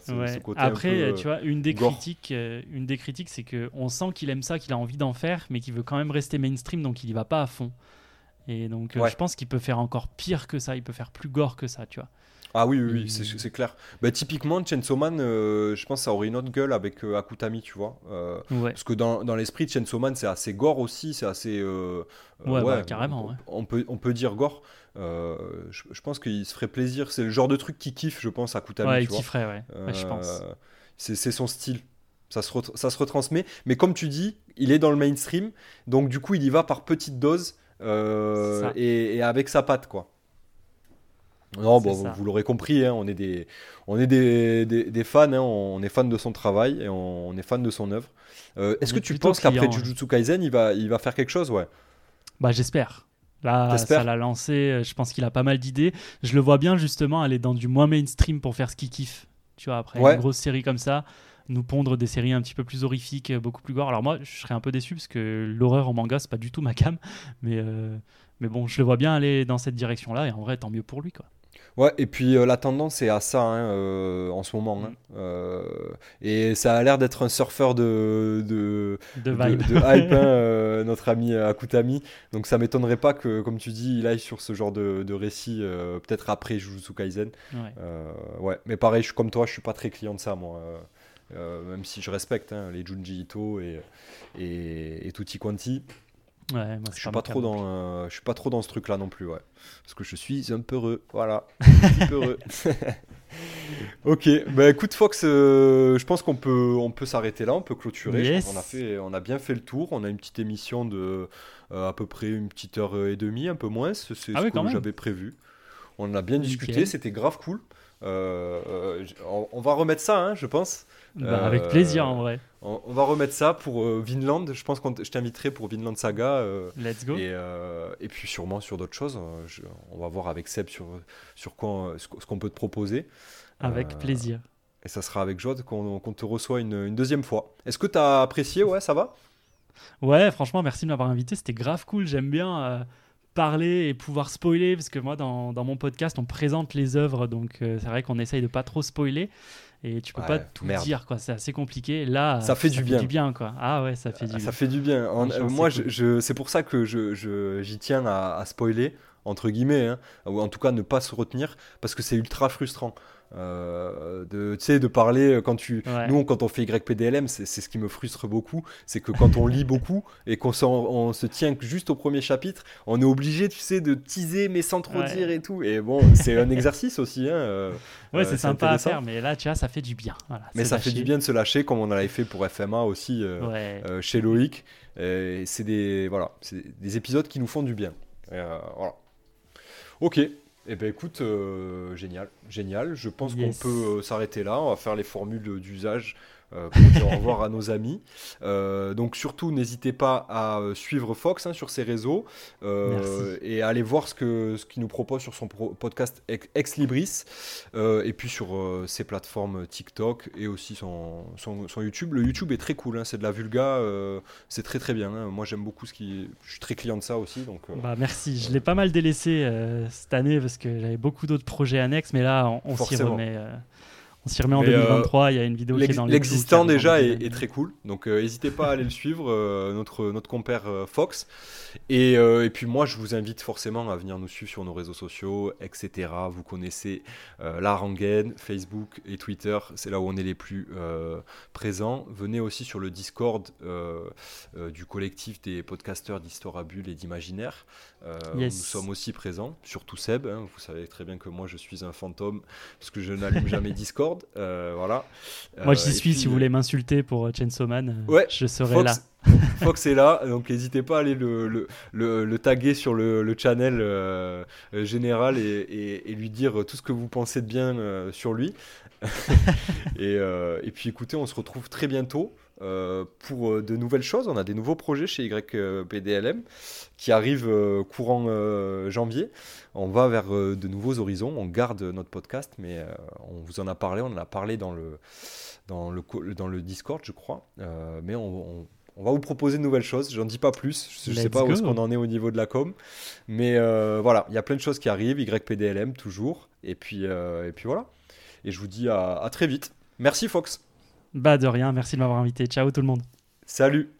Après, tu vois, une des critiques, euh, une des critiques, c'est que on sent qu'il aime ça, qu'il a envie d'en faire, mais qu'il veut quand même rester mainstream, donc il y va pas à fond. Et donc, euh, je pense qu'il peut faire encore pire que ça, il peut faire plus gore que ça, tu vois. Ah oui, oui, oui c'est clair. Bah, typiquement, Chainsaw Man, euh, je pense que ça aurait une autre gueule avec Akutami, tu vois. Parce que dans, dans l'esprit, Chainsaw Man, c'est assez gore aussi, c'est assez. ouais, bah, carrément. On, peut, on peut dire gore. Euh, je, pense qu'il se ferait plaisir. C'est le genre de truc qui kiffe, je pense, à Kutami. Ouais, il kifferait, ouais. je pense. C'est son style. Ça se, ça se retransmet. Mais comme tu dis, il est dans le mainstream. Donc, du coup, il y va par petites doses et, avec sa patte, quoi. Non, bon, vous, l'aurez compris, hein, on est des, on est des, des, fans, hein, on est fans de son travail et on, est fans de son œuvre. Est-ce que tu penses qu'après Jujutsu Kaisen, il va, il va faire quelque chose ouais? Bah, j'espère. Là, ça l'a lancé. Euh, je pense qu'il a pas mal d'idées. Je le vois bien justement aller dans du moins mainstream pour faire ce qu'il kiffe. Tu vois, après une grosse série comme ça, nous pondre des séries un petit peu plus horrifiques, euh, beaucoup plus gore. Alors moi, je serais un peu déçu parce que l'horreur en manga, c'est pas du tout ma cam. [LAUGHS] Mais, euh, mais bon, je le vois bien aller dans cette direction-là. Et en vrai, tant mieux pour lui, quoi. Ouais, et puis euh, la tendance est à ça hein, euh, en ce moment. Hein. Mm. Euh, et ça a l'air d'être un surfeur de, de, de, hype, hein, notre ami Akutami. Donc ça m'étonnerait pas que, comme tu dis, il aille sur ce genre de, de récit, peut-être après Jujutsu Kaisen. Ouais. ouais. mais pareil, je comme toi, je suis pas très client de ça, moi. même si je respecte les Junji Ito et, et, et Tutti Quanti. Ouais, je suis pas trop dans, euh, je suis pas trop dans ce truc-là non plus, ouais. Parce que je suis un peu heureux, voilà, [LAUGHS] un peu heureux. [LAUGHS] ok, bah écoute Fox, euh, je pense qu'on peut, on peut s'arrêter là, on peut clôturer. On a fait, on a bien fait le tour. On a une petite émission de euh, à peu près une petite heure et demie, un peu moins. C'est ah ce que j'avais prévu. On a bien discuté, c'était grave cool. on, va remettre ça, hein, je pense. Bah, avec plaisir en vrai. On, va remettre ça pour euh, Vinland. Je pense que je t'inviterai pour Vinland Saga. Euh, Let's go. Et, euh, et, puis sûrement sur d'autres choses. on va voir avec Seb sur, sur quoi, ce, qu'on peut te proposer. Avec plaisir. Et ça sera avec joie qu'on te reçoit une, une deuxième fois. Est-ce que tu as apprécié? Ouais, ça va? Ouais, franchement, merci de m'avoir invité. C'était grave cool. J'aime bien parler et pouvoir spoiler parce que moi, dans, dans, mon podcast, on présente les œuvres. Donc, c'est vrai qu'on essaye de pas trop spoiler et tu peux pas tout dire quoi. C'est assez compliqué. Là ça fait du bien. du bien quoi. Ah ouais ça fait du ça fait du bien. Euh, moi je, c'est pour ça que je, j'y tiens à, spoiler entre guillemets hein, ou en tout cas ne pas se retenir parce que c'est ultra frustrant euh, de, tu sais, de parler euh, quand tu. Nous, quand on fait YPDLM, c'est ce qui me frustre beaucoup. C'est que quand on lit [LAUGHS] beaucoup et qu'on on se tient juste au premier chapitre, on est obligé, tu sais, de teaser mais sans trop dire et tout. Et bon, c'est un [LAUGHS] exercice aussi. Hein, euh, ouais, c'est sympa à faire, mais là, tu vois, ça fait du bien. mais ça fait du bien de se lâcher, comme on avait fait pour FMA aussi chez Loïc. c'est des, voilà, des épisodes qui nous font du bien. voilà. Ok, eh ben écoute, euh, génial, génial. Je pense qu'on peut euh, s'arrêter là. On va faire les formules d'usage euh, pour dire au revoir à nos amis. Euh, donc surtout, n'hésitez pas à euh, suivre Fox hein, sur ses réseaux et à aller voir ce qu'il ce nous propose sur son podcast Ex Libris et puis sur ses plateformes TikTok et aussi son, son, YouTube. Le YouTube est très cool, hein, c'est de la vulga, c'est très très bien. Hein. Moi j'aime beaucoup ce qui... Je suis très client de ça aussi. Donc, bah, merci, je l'ai pas mal délaissé cette année parce que j'avais beaucoup d'autres projets annexes, mais là on, on s'y remet. On s'y remet en 2023, il y a une vidéo qui est dans L'existant déjà est, très cool, donc euh, n'hésitez pas à aller le suivre, euh, notre, notre compère euh, Fox. Et, et, puis moi, je vous invite forcément à venir nous suivre sur nos réseaux sociaux, etc. Vous connaissez la rengaine, Facebook et Twitter, c'est là où on est les plus présents. Venez aussi sur le Discord du collectif des podcasteurs d'Histoire à Bulle et d'Imaginaire. Nous sommes aussi présents, surtout Seb. Hein. vous savez très bien que moi, je suis un fantôme parce que je n'allume [LAUGHS] jamais Discord. Euh, voilà. Moi, j'y euh, suis. si vous voulez m'insulter pour Chainsaw Man, ouais, je serai là. [LAUGHS] Fox est là, donc n'hésitez pas à aller le, le, le, taguer sur le, channel euh, général et, et, lui dire tout ce que vous pensez de bien sur lui. [LAUGHS] et, et, puis écoutez, on se retrouve très bientôt pour de nouvelles choses. On a des nouveaux projets chez YPDLM qui arrivent courant janvier on va vers euh, de nouveaux horizons. On garde notre podcast, mais euh, on vous en a parlé. On en a parlé dans le, dans le, dans le Discord, je crois. Euh, mais on, va vous proposer de nouvelles choses. J'en dis pas plus. Je ne sais pas où est-ce qu'on en est au niveau de la com. Mais voilà, il y a plein de choses qui arrivent. YPDLM, toujours. Et puis, et puis voilà. Et je vous dis à, à très vite. Merci, Fox. Bah, de rien. Merci de m'avoir invité. Ciao, tout le monde. Salut.